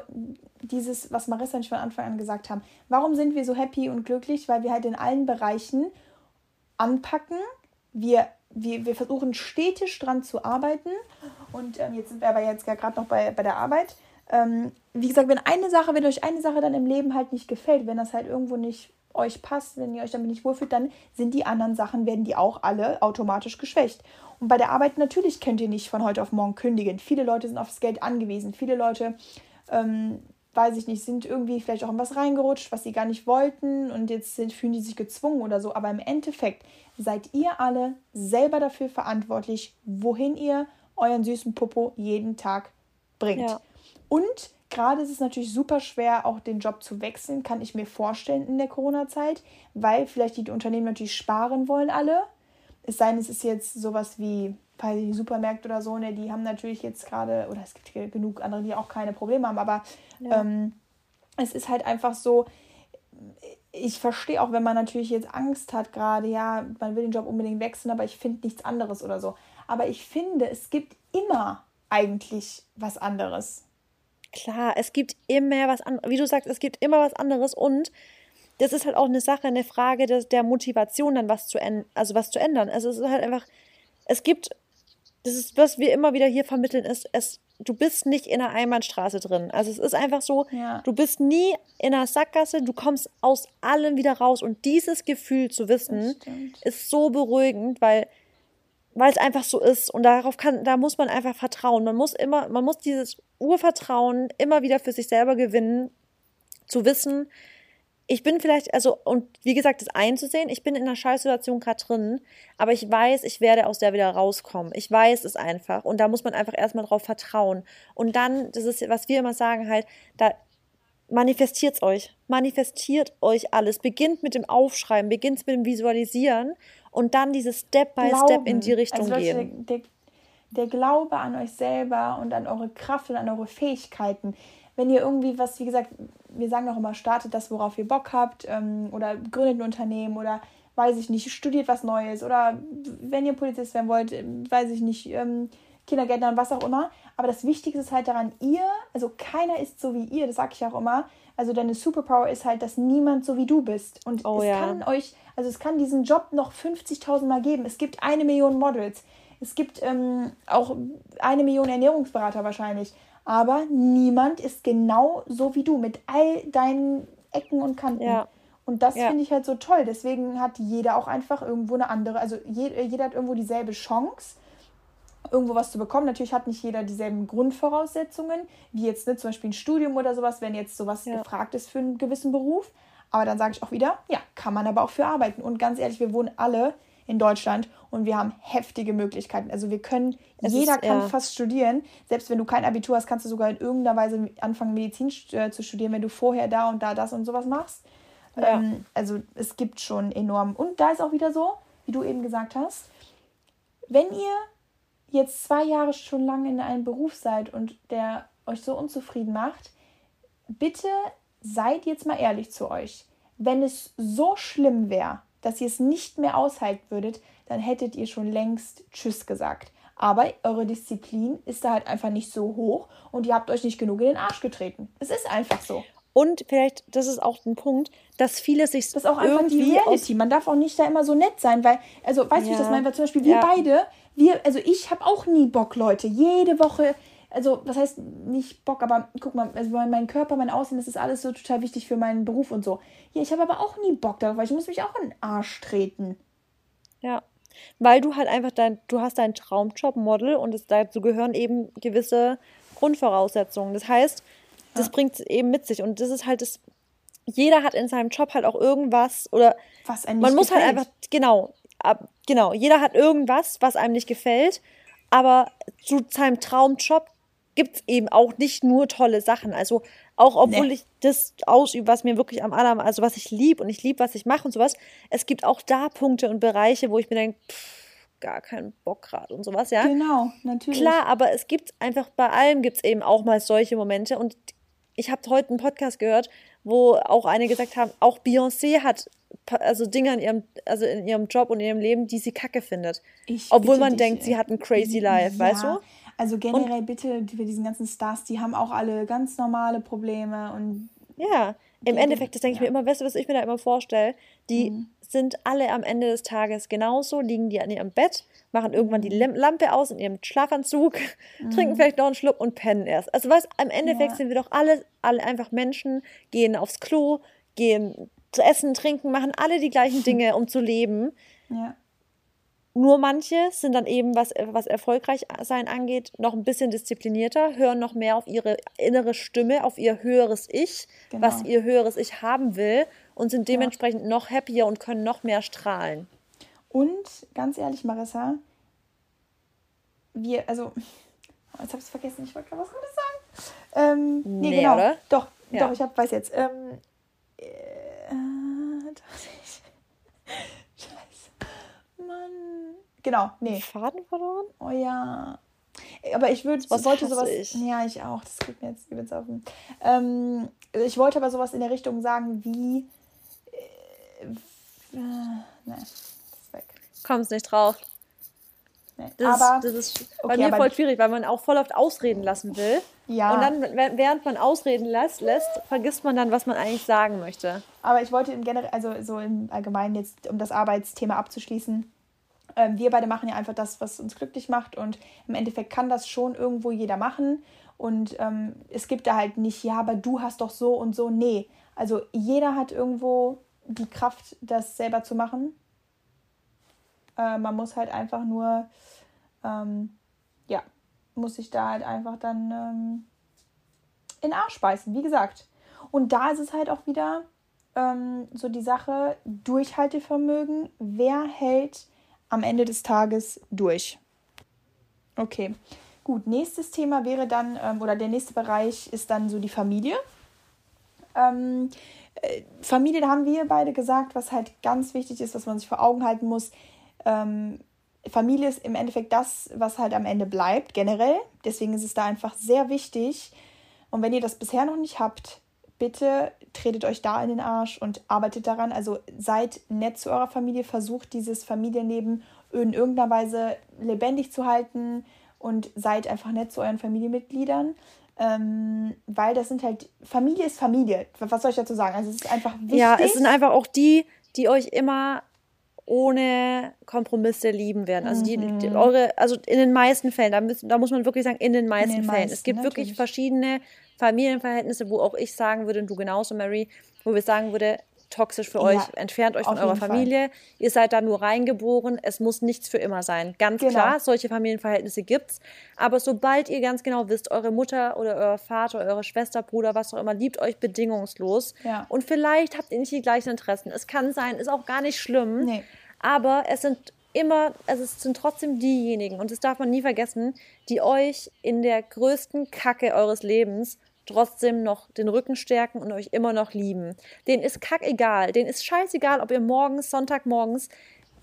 dieses, was Marissa und ich von Anfang an gesagt haben, warum sind wir so happy und glücklich? Weil wir halt in allen Bereichen anpacken. Wir, wir, wir versuchen stetig dran zu arbeiten. Und ähm, jetzt sind wir aber jetzt gerade noch bei, bei der Arbeit. Ähm, wie gesagt, wenn eine Sache, wenn euch eine Sache dann im Leben halt nicht gefällt, wenn das halt irgendwo nicht euch passt, wenn ihr euch damit nicht wohlfühlt, dann sind die anderen Sachen, werden die auch alle automatisch geschwächt. Und bei der Arbeit natürlich könnt ihr nicht von heute auf morgen kündigen. Viele Leute sind aufs Geld angewiesen. Viele Leute ähm, weiß ich nicht, sind irgendwie vielleicht auch in was reingerutscht, was sie gar nicht wollten und jetzt sind, fühlen die sich gezwungen oder so. Aber im Endeffekt seid ihr alle selber dafür verantwortlich, wohin ihr euren süßen Popo jeden Tag bringt. Ja. Und gerade ist es natürlich super schwer, auch den Job zu wechseln, kann ich mir vorstellen in der Corona-Zeit, weil vielleicht die Unternehmen natürlich sparen wollen alle. Es sei denn, es ist jetzt sowas wie bei den Supermärkten oder so, ne, die haben natürlich jetzt gerade, oder es gibt genug andere, die auch keine Probleme haben, aber ja. ähm, es ist halt einfach so, ich verstehe auch, wenn man natürlich jetzt Angst hat, gerade, ja, man will den Job unbedingt wechseln, aber ich finde nichts anderes oder so. Aber ich finde, es gibt immer eigentlich was anderes. Klar, es gibt immer was anderes. Wie du sagst, es gibt immer was anderes und das ist halt auch eine Sache, eine Frage des, der Motivation, dann was zu, also was zu ändern. Also es ist halt einfach, es gibt, das ist, was wir immer wieder hier vermitteln, ist, es, du bist nicht in einer Einbahnstraße drin. Also es ist einfach so, ja. du bist nie in einer Sackgasse, du kommst aus allem wieder raus. Und dieses Gefühl zu wissen, ist so beruhigend, weil weil es einfach so ist und darauf kann, da muss man einfach vertrauen. Man muss immer, man muss dieses Urvertrauen immer wieder für sich selber gewinnen, zu wissen, ich bin vielleicht, also, und wie gesagt, das einzusehen, ich bin in einer Scheißsituation gerade drin, aber ich weiß, ich werde aus der wieder rauskommen. Ich weiß es einfach. Und da muss man einfach erstmal drauf vertrauen. Und dann, das ist, was wir immer sagen, halt, da manifestiert euch. Manifestiert euch alles. Beginnt mit dem Aufschreiben, beginnt mit dem Visualisieren und dann dieses Step by Glauben. Step in die Richtung also, gehen. Der, der Glaube an euch selber und an eure Kraft und an eure Fähigkeiten wenn ihr irgendwie was, wie gesagt, wir sagen auch immer, startet das, worauf ihr Bock habt ähm, oder gründet ein Unternehmen oder weiß ich nicht, studiert was Neues oder wenn ihr Polizist werden wollt, ähm, weiß ich nicht, ähm, Kindergärtner, was auch immer. Aber das Wichtigste ist halt daran, ihr, also keiner ist so wie ihr, das sage ich auch immer. Also deine Superpower ist halt, dass niemand so wie du bist. Und oh, es ja. kann euch, also es kann diesen Job noch 50.000 Mal geben. Es gibt eine Million Models. Es gibt ähm, auch eine Million Ernährungsberater wahrscheinlich aber niemand ist genau so wie du mit all deinen Ecken und Kanten. Ja. Und das ja. finde ich halt so toll. Deswegen hat jeder auch einfach irgendwo eine andere, also jeder hat irgendwo dieselbe Chance, irgendwo was zu bekommen. Natürlich hat nicht jeder dieselben Grundvoraussetzungen, wie jetzt ne, zum Beispiel ein Studium oder sowas, wenn jetzt sowas ja. gefragt ist für einen gewissen Beruf. Aber dann sage ich auch wieder, ja, kann man aber auch für arbeiten. Und ganz ehrlich, wir wohnen alle in Deutschland und wir haben heftige Möglichkeiten. Also wir können, es jeder ist, kann ja. fast studieren. Selbst wenn du kein Abitur hast, kannst du sogar in irgendeiner Weise anfangen, Medizin äh, zu studieren, wenn du vorher da und da das und sowas machst. Ja. Ähm, also es gibt schon enorm. Und da ist auch wieder so, wie du eben gesagt hast, wenn ihr jetzt zwei Jahre schon lange in einem Beruf seid und der euch so unzufrieden macht, bitte seid jetzt mal ehrlich zu euch. Wenn es so schlimm wäre, dass ihr es nicht mehr aushalten würdet, dann hättet ihr schon längst Tschüss gesagt. Aber eure Disziplin ist da halt einfach nicht so hoch und ihr habt euch nicht genug in den Arsch getreten. Es ist einfach so. Und vielleicht, das ist auch ein Punkt, dass viele sich das ist auch einfach die Reality. Man darf auch nicht da immer so nett sein, weil, also, weißt du, ja. wie ich das meine? Weil zum Beispiel wir ja. beide, wir, also ich habe auch nie Bock, Leute, jede Woche also was heißt nicht Bock, aber guck mal, also mein Körper, mein Aussehen, das ist alles so total wichtig für meinen Beruf und so. Ja, ich habe aber auch nie Bock darauf, weil ich muss mich auch in den Arsch treten. Ja. Weil du halt einfach dein, du hast deinen Traumjob-Model und es, dazu gehören eben gewisse Grundvoraussetzungen. Das heißt, das ja. bringt eben mit sich und das ist halt das, jeder hat in seinem Job halt auch irgendwas oder was einem nicht man muss halt gefällt. halt einfach, genau, ab, genau, jeder hat irgendwas, was einem nicht gefällt, aber zu seinem Traumjob gibt es eben auch nicht nur tolle Sachen. Also auch obwohl nee. ich das ausübe, was mir wirklich am aller, also was ich liebe und ich liebe, was ich mache und sowas, es gibt auch da Punkte und Bereiche, wo ich mir denke, gar keinen Bock gerade und sowas, ja. Genau, natürlich. Klar, aber es gibt einfach bei allem gibt es eben auch mal solche Momente und ich habe heute einen Podcast gehört, wo auch einige gesagt haben, auch Beyoncé hat also Dinge in ihrem, also in ihrem Job und in ihrem Leben, die sie kacke findet. Ich Obwohl man dich, denkt, sie hat ein crazy life, ja. weißt du? Also generell und, bitte für diesen ganzen Stars, die haben auch alle ganz normale Probleme und. Ja, im Endeffekt, das denke ich mir immer, weißt du, was ich mir da immer vorstelle? Die mhm. sind alle am Ende des Tages genauso, liegen die an ihrem Bett, machen irgendwann die mhm. Lampe aus in ihrem Schlafanzug, mhm. trinken vielleicht noch einen Schluck und pennen erst. Also weißt, am Endeffekt ja. sind wir doch alle, alle einfach Menschen, gehen aufs Klo, gehen zu essen, trinken, machen alle die gleichen Dinge, um zu leben. Ja. Nur manche sind dann eben, was, was erfolgreich sein angeht, noch ein bisschen disziplinierter, hören noch mehr auf ihre innere Stimme, auf ihr höheres Ich, genau. was ihr höheres Ich haben will und sind dementsprechend ja. noch happier und können noch mehr strahlen. Und ganz ehrlich, Marissa, wir, also, oh, jetzt habe ich es vergessen, ich wollte gerade was Gutes sagen. Ähm, nee, nee genau. Oder? Doch, ja. doch, ich hab, weiß jetzt. Ähm, äh, Genau, nee. Faden verloren? Oh ja. Aber ich würde, wollte sowas. Ich. Ja, ich auch. Das geht mir jetzt übelst auf den. Ähm, ich wollte aber sowas in der Richtung sagen wie. Äh, ne, ist weg. Kommst nicht drauf. Nee. Das, aber, das ist bei okay, mir voll schwierig, weil man auch voll oft ausreden lassen will. Ja. Und dann, während man ausreden lässt, lässt, vergisst man dann, was man eigentlich sagen möchte. Aber ich wollte im generell, also so im Allgemeinen jetzt, um das Arbeitsthema abzuschließen, ähm, wir beide machen ja einfach das, was uns glücklich macht und im Endeffekt kann das schon irgendwo jeder machen und ähm, es gibt da halt nicht, ja, aber du hast doch so und so. Nee, also jeder hat irgendwo die Kraft, das selber zu machen. Äh, man muss halt einfach nur, ähm, ja, muss sich da halt einfach dann ähm, in den Arsch beißen, wie gesagt. Und da ist es halt auch wieder ähm, so die Sache, Durchhaltevermögen. Wer hält am Ende des Tages durch. Okay, gut. Nächstes Thema wäre dann, ähm, oder der nächste Bereich ist dann so die Familie. Ähm, äh, Familie, da haben wir beide gesagt, was halt ganz wichtig ist, was man sich vor Augen halten muss. Ähm, Familie ist im Endeffekt das, was halt am Ende bleibt, generell. Deswegen ist es da einfach sehr wichtig. Und wenn ihr das bisher noch nicht habt, bitte tretet euch da in den Arsch und arbeitet daran. Also seid nett zu eurer Familie, versucht dieses Familienleben in irgendeiner Weise lebendig zu halten und seid einfach nett zu euren Familienmitgliedern. Ähm, weil das sind halt, Familie ist Familie. Was soll ich dazu sagen? Also es ist einfach wichtig. Ja, es sind einfach auch die, die euch immer ohne Kompromisse lieben werden. Also die, die, mhm. eure, also in den meisten Fällen, da, müssen, da muss man wirklich sagen, in den meisten in den Fällen. Meisten, es gibt natürlich. wirklich verschiedene Familienverhältnisse, wo auch ich sagen würde, und du genauso, Mary, wo wir sagen würde, toxisch für ja, euch, entfernt euch von eurer Familie. Fall. Ihr seid da nur reingeboren, es muss nichts für immer sein. Ganz genau. klar, solche Familienverhältnisse gibt's. Aber sobald ihr ganz genau wisst, eure Mutter oder euer Vater, eure Schwester, Bruder, was auch immer, liebt euch bedingungslos. Ja. Und vielleicht habt ihr nicht die gleichen Interessen. Es kann sein, ist auch gar nicht schlimm. Nee. Aber es sind immer, also es sind trotzdem diejenigen, und das darf man nie vergessen, die euch in der größten Kacke eures Lebens trotzdem noch den Rücken stärken und euch immer noch lieben. Den ist kackegal, den ist scheißegal, ob ihr morgens, Sonntagmorgens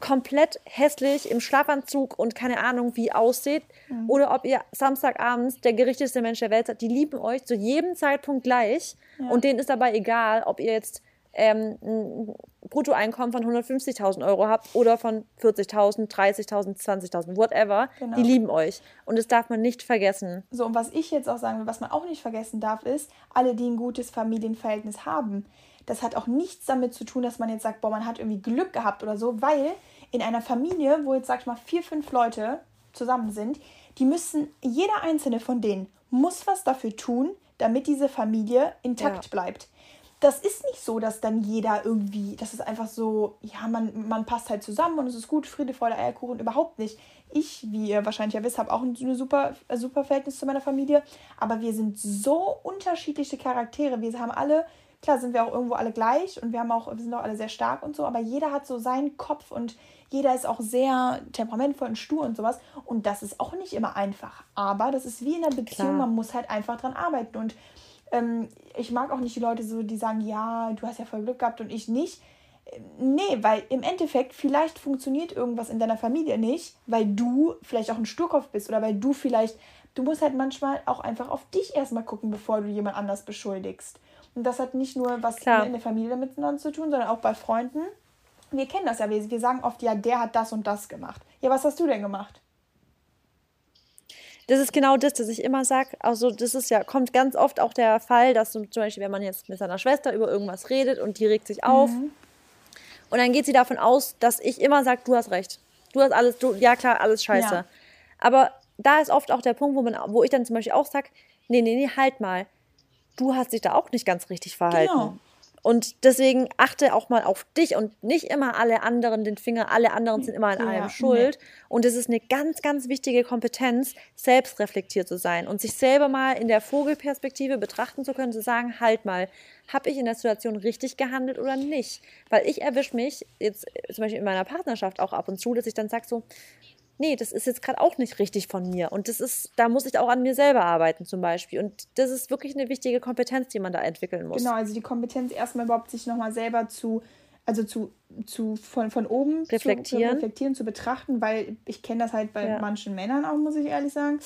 komplett hässlich im Schlafanzug und keine Ahnung wie aussieht mhm. oder ob ihr Samstagabends der gerichteste Mensch der Welt seid. Die lieben euch zu jedem Zeitpunkt gleich ja. und denen ist dabei egal, ob ihr jetzt ähm, ein Bruttoeinkommen von 150.000 Euro habt oder von 40.000, 30.000, 20.000, whatever, genau. die lieben euch. Und das darf man nicht vergessen. So, und was ich jetzt auch sagen will, was man auch nicht vergessen darf, ist, alle, die ein gutes Familienverhältnis haben, das hat auch nichts damit zu tun, dass man jetzt sagt, boah, man hat irgendwie Glück gehabt oder so, weil in einer Familie, wo jetzt, sag ich mal, vier, fünf Leute zusammen sind, die müssen, jeder einzelne von denen muss was dafür tun, damit diese Familie intakt ja. bleibt das ist nicht so, dass dann jeder irgendwie, das ist einfach so, ja, man, man passt halt zusammen und es ist gut, Friede, Freude, Eierkuchen, überhaupt nicht. Ich, wie ihr wahrscheinlich ja wisst, habe auch ein super, super Verhältnis zu meiner Familie, aber wir sind so unterschiedliche Charaktere. Wir haben alle, klar sind wir auch irgendwo alle gleich und wir haben auch, wir sind auch alle sehr stark und so, aber jeder hat so seinen Kopf und jeder ist auch sehr temperamentvoll und stur und sowas. Und das ist auch nicht immer einfach. Aber das ist wie in einer Beziehung, klar. man muss halt einfach dran arbeiten. Und ähm, ich mag auch nicht die Leute so, die sagen, ja, du hast ja voll Glück gehabt und ich nicht. Nee, weil im Endeffekt vielleicht funktioniert irgendwas in deiner Familie nicht, weil du vielleicht auch ein Sturkopf bist oder weil du vielleicht, du musst halt manchmal auch einfach auf dich erstmal gucken, bevor du jemand anders beschuldigst. Und das hat nicht nur was Klar. in der Familie miteinander zu tun, sondern auch bei Freunden. Wir kennen das ja, wir, wir sagen oft, ja, der hat das und das gemacht. Ja, was hast du denn gemacht? Das ist genau das, dass ich immer sage, also das ist ja, kommt ganz oft auch der Fall, dass zum Beispiel, wenn man jetzt mit seiner Schwester über irgendwas redet und die regt sich auf mhm. und dann geht sie davon aus, dass ich immer sage, du hast recht. Du hast alles, du, ja klar, alles scheiße. Ja. Aber da ist oft auch der Punkt, wo, man, wo ich dann zum Beispiel auch sage, nee, nee, nee, halt mal. Du hast dich da auch nicht ganz richtig verhalten. Genau. Und deswegen achte auch mal auf dich und nicht immer alle anderen den Finger, alle anderen sind immer an allem ja, schuld. Nee. Und es ist eine ganz, ganz wichtige Kompetenz, selbst reflektiert zu sein und sich selber mal in der Vogelperspektive betrachten zu können, zu sagen, halt mal, habe ich in der Situation richtig gehandelt oder nicht? Weil ich erwische mich jetzt zum Beispiel in meiner Partnerschaft auch ab und zu, dass ich dann sage so, nee, das ist jetzt gerade auch nicht richtig von mir. Und das ist, da muss ich auch an mir selber arbeiten zum Beispiel. Und das ist wirklich eine wichtige Kompetenz, die man da entwickeln muss. Genau, also die Kompetenz erstmal überhaupt sich nochmal selber zu also zu, zu von, von oben reflektieren. Zu, reflektieren, zu betrachten, weil ich kenne das halt bei ja. manchen Männern auch, muss ich ehrlich sagen.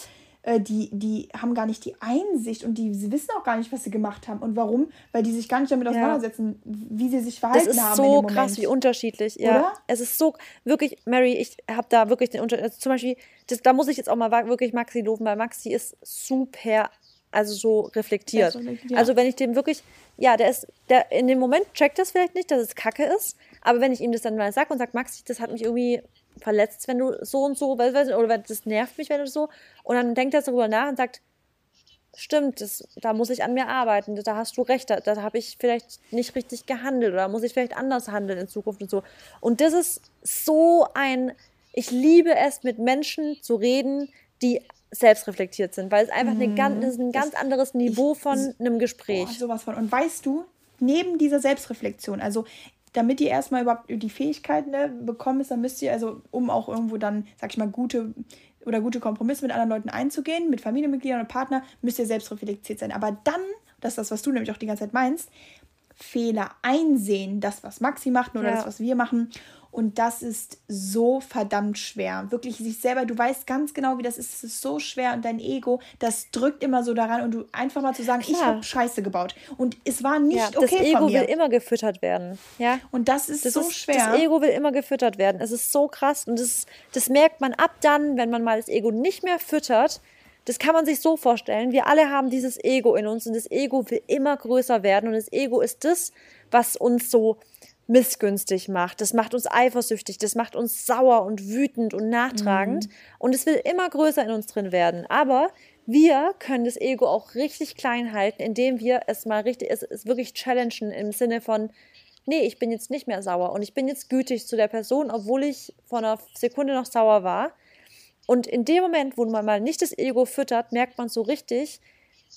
Äh, die, die haben gar nicht die Einsicht und die wissen auch gar nicht, was sie gemacht haben. Und warum? Weil die sich gar nicht damit auseinandersetzen, ja. wie sie sich verhalten haben. Das ist so krass, wie unterschiedlich. Ja. Oder? Es ist so, wirklich, Mary, ich habe da wirklich den Unterschied. Also zum Beispiel, das, da muss ich jetzt auch mal wirklich Maxi loben, weil Maxi ist super also so reflektiert. Ja. Also wenn ich dem wirklich, ja, der ist, der in dem Moment checkt das vielleicht nicht, dass es Kacke ist, aber wenn ich ihm das dann mal sage und sage, Maxi, das hat mich irgendwie verletzt, wenn du so und so, oder das nervt mich, wenn du so, und dann denkt er darüber nach und sagt, stimmt, das, da muss ich an mir arbeiten, da hast du recht, da, da habe ich vielleicht nicht richtig gehandelt oder muss ich vielleicht anders handeln in Zukunft und so. Und das ist so ein, ich liebe es, mit Menschen zu reden, die selbstreflektiert sind, weil es einfach eine ganz, das ist ein ganz anderes Niveau von einem Gespräch. Oh, sowas von. Und weißt du, neben dieser Selbstreflexion, also damit ihr erstmal überhaupt die Fähigkeit ne, bekommt, dann müsst ihr, also um auch irgendwo dann, sag ich mal, gute oder gute Kompromisse mit anderen Leuten einzugehen, mit Familienmitgliedern und Partner, müsst ihr selbstreflektiert sein. Aber dann, das ist das, was du nämlich auch die ganze Zeit meinst, Fehler einsehen, das, was Maxi macht oder ja. das, was wir machen und das ist so verdammt schwer. Wirklich sich selber, du weißt ganz genau, wie das ist. Es ist so schwer und dein Ego, das drückt immer so daran und du einfach mal zu sagen, Klar. ich habe Scheiße gebaut. Und es war nicht ja, okay. Das Ego will immer gefüttert werden. Ja. Und das ist das so ist, schwer. Das Ego will immer gefüttert werden. Es ist so krass. Und das, das merkt man ab dann, wenn man mal das Ego nicht mehr füttert. Das kann man sich so vorstellen. Wir alle haben dieses Ego in uns und das Ego will immer größer werden. Und das Ego ist das, was uns so missgünstig macht. Das macht uns eifersüchtig, das macht uns sauer und wütend und nachtragend. Mhm. Und es will immer größer in uns drin werden. Aber wir können das Ego auch richtig klein halten, indem wir es mal richtig, es, es wirklich challengen im Sinne von, nee, ich bin jetzt nicht mehr sauer und ich bin jetzt gütig zu der Person, obwohl ich vor einer Sekunde noch sauer war. Und in dem Moment, wo man mal nicht das Ego füttert, merkt man so richtig,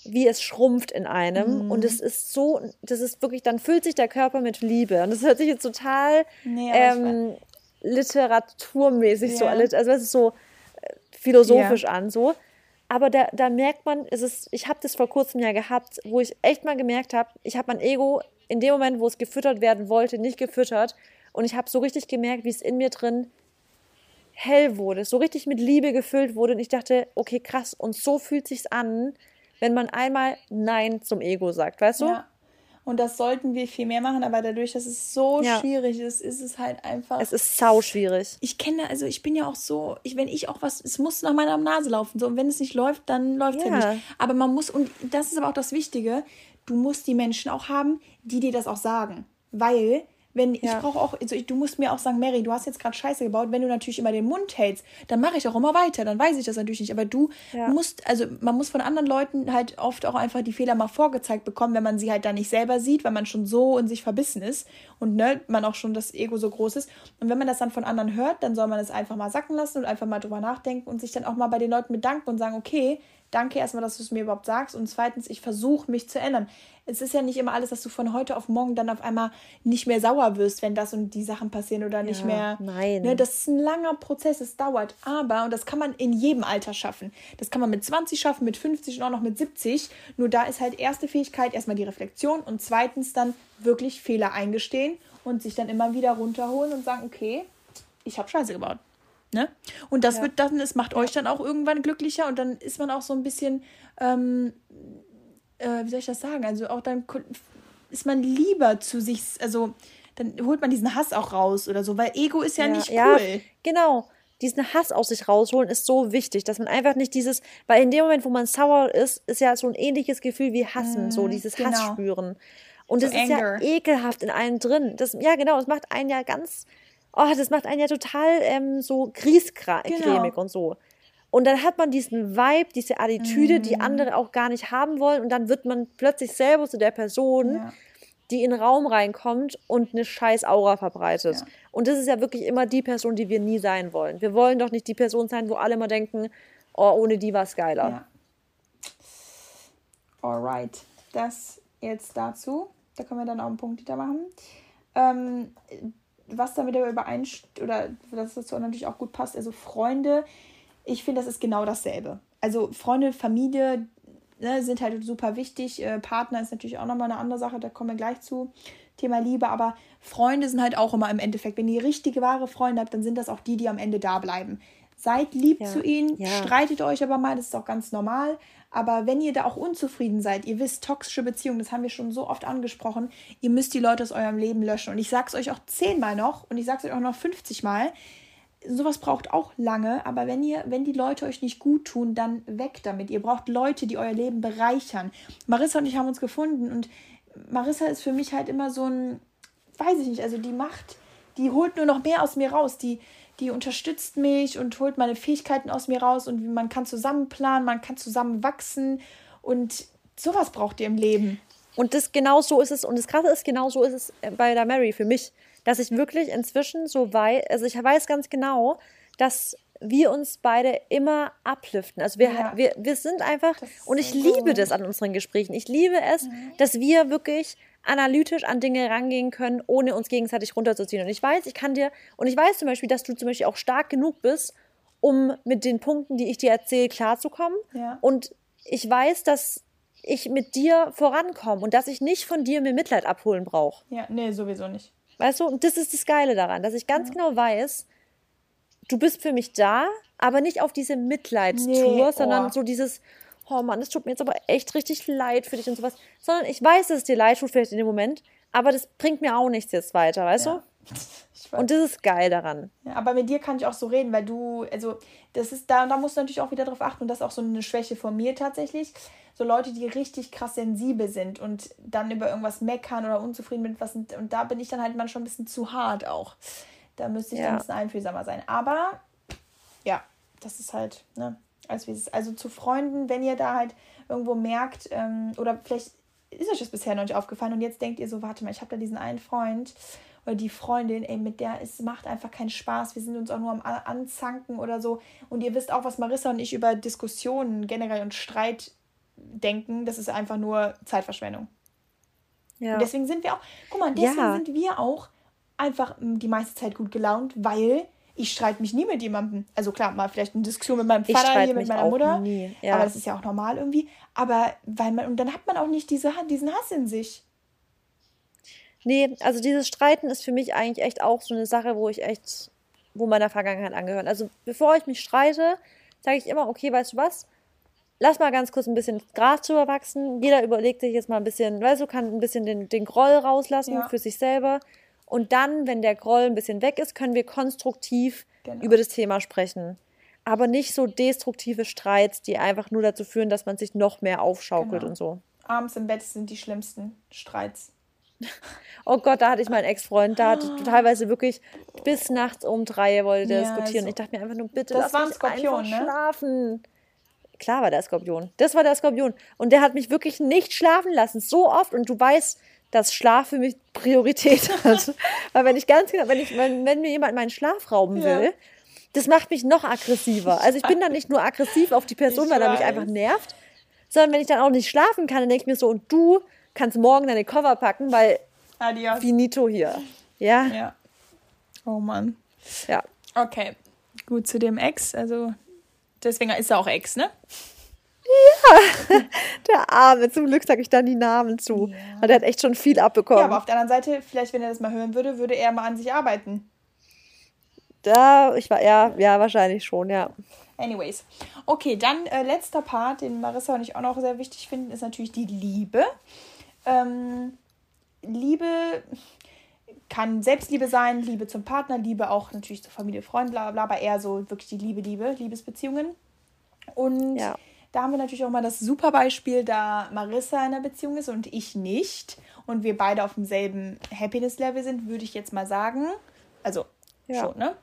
wie es schrumpft in einem. Mhm. Und es ist so, das ist wirklich, dann füllt sich der Körper mit Liebe. Und das hört sich jetzt total nee, ähm, literaturmäßig ja. so an, also es ist so äh, philosophisch ja. an, so. Aber da, da merkt man, es ist, ich habe das vor kurzem ja gehabt, wo ich echt mal gemerkt habe, ich habe mein Ego in dem Moment, wo es gefüttert werden wollte, nicht gefüttert. Und ich habe so richtig gemerkt, wie es in mir drin hell wurde, so richtig mit Liebe gefüllt wurde. Und ich dachte, okay, krass, und so fühlt sich's an, wenn man einmal Nein zum Ego sagt, weißt du? Ja. Und das sollten wir viel mehr machen, aber dadurch, dass es so ja. schwierig ist, ist es halt einfach. Es ist sau schwierig. Ich kenne, also ich bin ja auch so, ich, wenn ich auch was, es muss nach meiner Nase laufen. So, und wenn es nicht läuft, dann läuft es ja. ja nicht. Aber man muss, und das ist aber auch das Wichtige, du musst die Menschen auch haben, die dir das auch sagen. Weil wenn ja. ich brauche auch, also ich, du musst mir auch sagen, Mary, du hast jetzt gerade Scheiße gebaut. Wenn du natürlich immer den Mund hältst, dann mache ich auch immer weiter. Dann weiß ich das natürlich nicht. Aber du ja. musst, also man muss von anderen Leuten halt oft auch einfach die Fehler mal vorgezeigt bekommen, wenn man sie halt dann nicht selber sieht, weil man schon so in sich verbissen ist und ne, man auch schon das Ego so groß ist. Und wenn man das dann von anderen hört, dann soll man es einfach mal sacken lassen und einfach mal drüber nachdenken und sich dann auch mal bei den Leuten bedanken und sagen, okay, danke erstmal, dass du es mir überhaupt sagst. Und zweitens, ich versuche mich zu ändern. Es ist ja nicht immer alles, dass du von heute auf morgen dann auf einmal nicht mehr sauer wirst, wenn das und die Sachen passieren oder nicht ja, mehr. Nein. Ne, das ist ein langer Prozess, es dauert. Aber, und das kann man in jedem Alter schaffen. Das kann man mit 20 schaffen, mit 50 und auch noch mit 70. Nur da ist halt erste Fähigkeit erstmal die Reflexion und zweitens dann wirklich Fehler eingestehen und sich dann immer wieder runterholen und sagen, okay, ich habe Scheiße gebaut. Ne? Und das ja. wird dann, es macht euch dann auch irgendwann glücklicher und dann ist man auch so ein bisschen, ähm, äh, wie soll ich das sagen? Also auch dann ist man lieber zu sich, also dann holt man diesen Hass auch raus oder so, weil Ego ist ja, ja nicht cool. Ja, genau. Diesen Hass aus sich rausholen ist so wichtig, dass man einfach nicht dieses, weil in dem Moment, wo man sauer ist, ist ja so ein ähnliches Gefühl wie Hassen, mm, so dieses genau. Hass spüren. Und so das ist Anger. ja ekelhaft in einem drin. Das, ja, genau, es macht einen ja ganz oh, das macht einen ja total ähm, so griescremig genau. und so. Und dann hat man diesen Vibe, diese Attitüde, mm. die mhm. andere auch gar nicht haben wollen. Und dann wird man plötzlich selber zu der Person, ja. die in den Raum reinkommt und eine scheiß Aura verbreitet. Ja. Und das ist ja wirklich immer die Person, die wir nie sein wollen. Wir wollen doch nicht die Person sein, wo alle immer denken, oh, ohne die war es geiler. Ja. Alright. Das jetzt dazu. Da können wir dann auch einen Punkt wieder machen. Ähm, was damit übereinstimmt oder dass das natürlich auch gut passt, also Freunde, ich finde, das ist genau dasselbe. Also Freunde, Familie ne, sind halt super wichtig. Äh, Partner ist natürlich auch nochmal eine andere Sache, da kommen wir gleich zu. Thema Liebe, aber Freunde sind halt auch immer im Endeffekt, wenn ihr richtige, wahre Freunde habt, dann sind das auch die, die am Ende da bleiben. Seid lieb ja. zu ihnen, ja. streitet euch aber mal, das ist auch ganz normal. Aber wenn ihr da auch unzufrieden seid, ihr wisst, toxische Beziehungen, das haben wir schon so oft angesprochen, ihr müsst die Leute aus eurem Leben löschen. Und ich sage es euch auch zehnmal noch und ich sage es euch auch noch 50 Mal. Sowas braucht auch lange, aber wenn ihr, wenn die Leute euch nicht gut tun, dann weg damit. Ihr braucht Leute, die euer Leben bereichern. Marissa und ich haben uns gefunden und Marissa ist für mich halt immer so ein, weiß ich nicht, also die macht, die holt nur noch mehr aus mir raus. Die, die unterstützt mich und holt meine Fähigkeiten aus mir raus und man kann zusammen planen, man kann zusammen wachsen und sowas braucht ihr im Leben. Und das genau so ist es und das Krasse ist, genau so ist es bei der Mary für mich, dass ich wirklich inzwischen so weiß, also ich weiß ganz genau, dass wir uns beide immer upliften. Also wir, ja. wir, wir sind einfach, und ich liebe das an unseren Gesprächen. Ich liebe es, mhm. dass wir wirklich analytisch an Dinge rangehen können, ohne uns gegenseitig runterzuziehen. Und ich weiß, ich kann dir, und ich weiß zum Beispiel, dass du zum Beispiel auch stark genug bist, um mit den Punkten, die ich dir erzähle, klarzukommen. Ja. Und ich weiß, dass ich mit dir vorankomme und dass ich nicht von dir mir Mitleid abholen brauche. Ja, nee, sowieso nicht. Weißt du, und das ist das Geile daran, dass ich ganz ja. genau weiß, du bist für mich da, aber nicht auf diese Mitleidstour, nee, sondern oh. so dieses, oh Mann, es tut mir jetzt aber echt richtig leid für dich und sowas, sondern ich weiß, dass es dir leid tut vielleicht in dem Moment, aber das bringt mir auch nichts jetzt weiter, weißt ja. du? Und das ist geil daran. Ja, aber mit dir kann ich auch so reden, weil du, also das ist, da, da musst du natürlich auch wieder drauf achten und das ist auch so eine Schwäche von mir tatsächlich. So Leute, die richtig krass sensibel sind und dann über irgendwas meckern oder unzufrieden mit was und, und da bin ich dann halt manchmal ein bisschen zu hart auch. Da müsste ich ja. dann ein bisschen einfühlsamer sein. Aber ja, das ist halt, ne, als wie es Also zu Freunden, wenn ihr da halt irgendwo merkt, ähm, oder vielleicht ist euch das bisher noch nicht aufgefallen und jetzt denkt ihr so, warte mal, ich habe da diesen einen Freund oder die Freundin, ey, mit der es macht einfach keinen Spaß. Wir sind uns auch nur am Anzanken oder so. Und ihr wisst auch, was Marissa und ich über Diskussionen generell und Streit denken. Das ist einfach nur Zeitverschwendung. Ja. Und deswegen sind wir auch, guck mal, deswegen ja. sind wir auch einfach die meiste Zeit gut gelaunt, weil ich streite mich nie mit jemandem. Also klar, mal vielleicht eine Diskussion mit meinem Vater hier, mit meiner Mutter. Ja. Aber das ist ja auch normal irgendwie. Aber weil man, und dann hat man auch nicht diese, diesen Hass in sich. Nee, also dieses Streiten ist für mich eigentlich echt auch so eine Sache, wo ich echt, wo meiner Vergangenheit angehört. Also bevor ich mich streite, sage ich immer, okay, weißt du was? Lass mal ganz kurz ein bisschen Gras drüber wachsen. Jeder überlegt sich jetzt mal ein bisschen, weißt du, kann ein bisschen den, den Groll rauslassen ja. für sich selber. Und dann, wenn der Groll ein bisschen weg ist, können wir konstruktiv genau. über das Thema sprechen. Aber nicht so destruktive Streits, die einfach nur dazu führen, dass man sich noch mehr aufschaukelt genau. und so. Abends im Bett sind die schlimmsten Streits. Oh Gott, da hatte ich meinen Ex-Freund, da hatte teilweise wirklich bis nachts um drei wollte der ja, diskutieren. So. Ich dachte mir einfach nur, bitte das lass war mich Skorpion, einfach ne? schlafen. Klar war der Skorpion. Das war der Skorpion. Und der hat mich wirklich nicht schlafen lassen, so oft. Und du weißt, dass Schlaf für mich Priorität hat. Weil wenn ich ganz genau, wenn, ich, wenn, wenn mir jemand meinen Schlaf rauben will, ja. das macht mich noch aggressiver. Also ich bin dann nicht nur aggressiv auf die Person, ich weil er mich einfach nervt, sondern wenn ich dann auch nicht schlafen kann, dann denke ich mir so, und du kannst morgen deine Cover packen, weil Adios. finito hier. Ja. Ja. Oh Mann. Ja. Okay. Gut zu dem Ex. Also deswegen ist er auch Ex, ne? Ja, der Arme. Zum Glück sage ich dann die Namen zu. Ja. Der hat echt schon viel abbekommen. Ja, aber auf der anderen Seite, vielleicht, wenn er das mal hören würde, würde er mal an sich arbeiten. Da, ich war, ja, ja, wahrscheinlich schon, ja. Anyways. Okay, dann äh, letzter Part, den Marissa und ich auch noch sehr wichtig finden, ist natürlich die Liebe. Ähm, Liebe kann Selbstliebe sein, Liebe zum Partner, Liebe auch natürlich zur Familie, Freund, bla bla, aber eher so wirklich die Liebe, Liebe, Liebesbeziehungen. Und ja. Da haben wir natürlich auch mal das super Beispiel, da Marissa in einer Beziehung ist und ich nicht und wir beide auf demselben Happiness-Level sind, würde ich jetzt mal sagen. Also ja. schon, ne?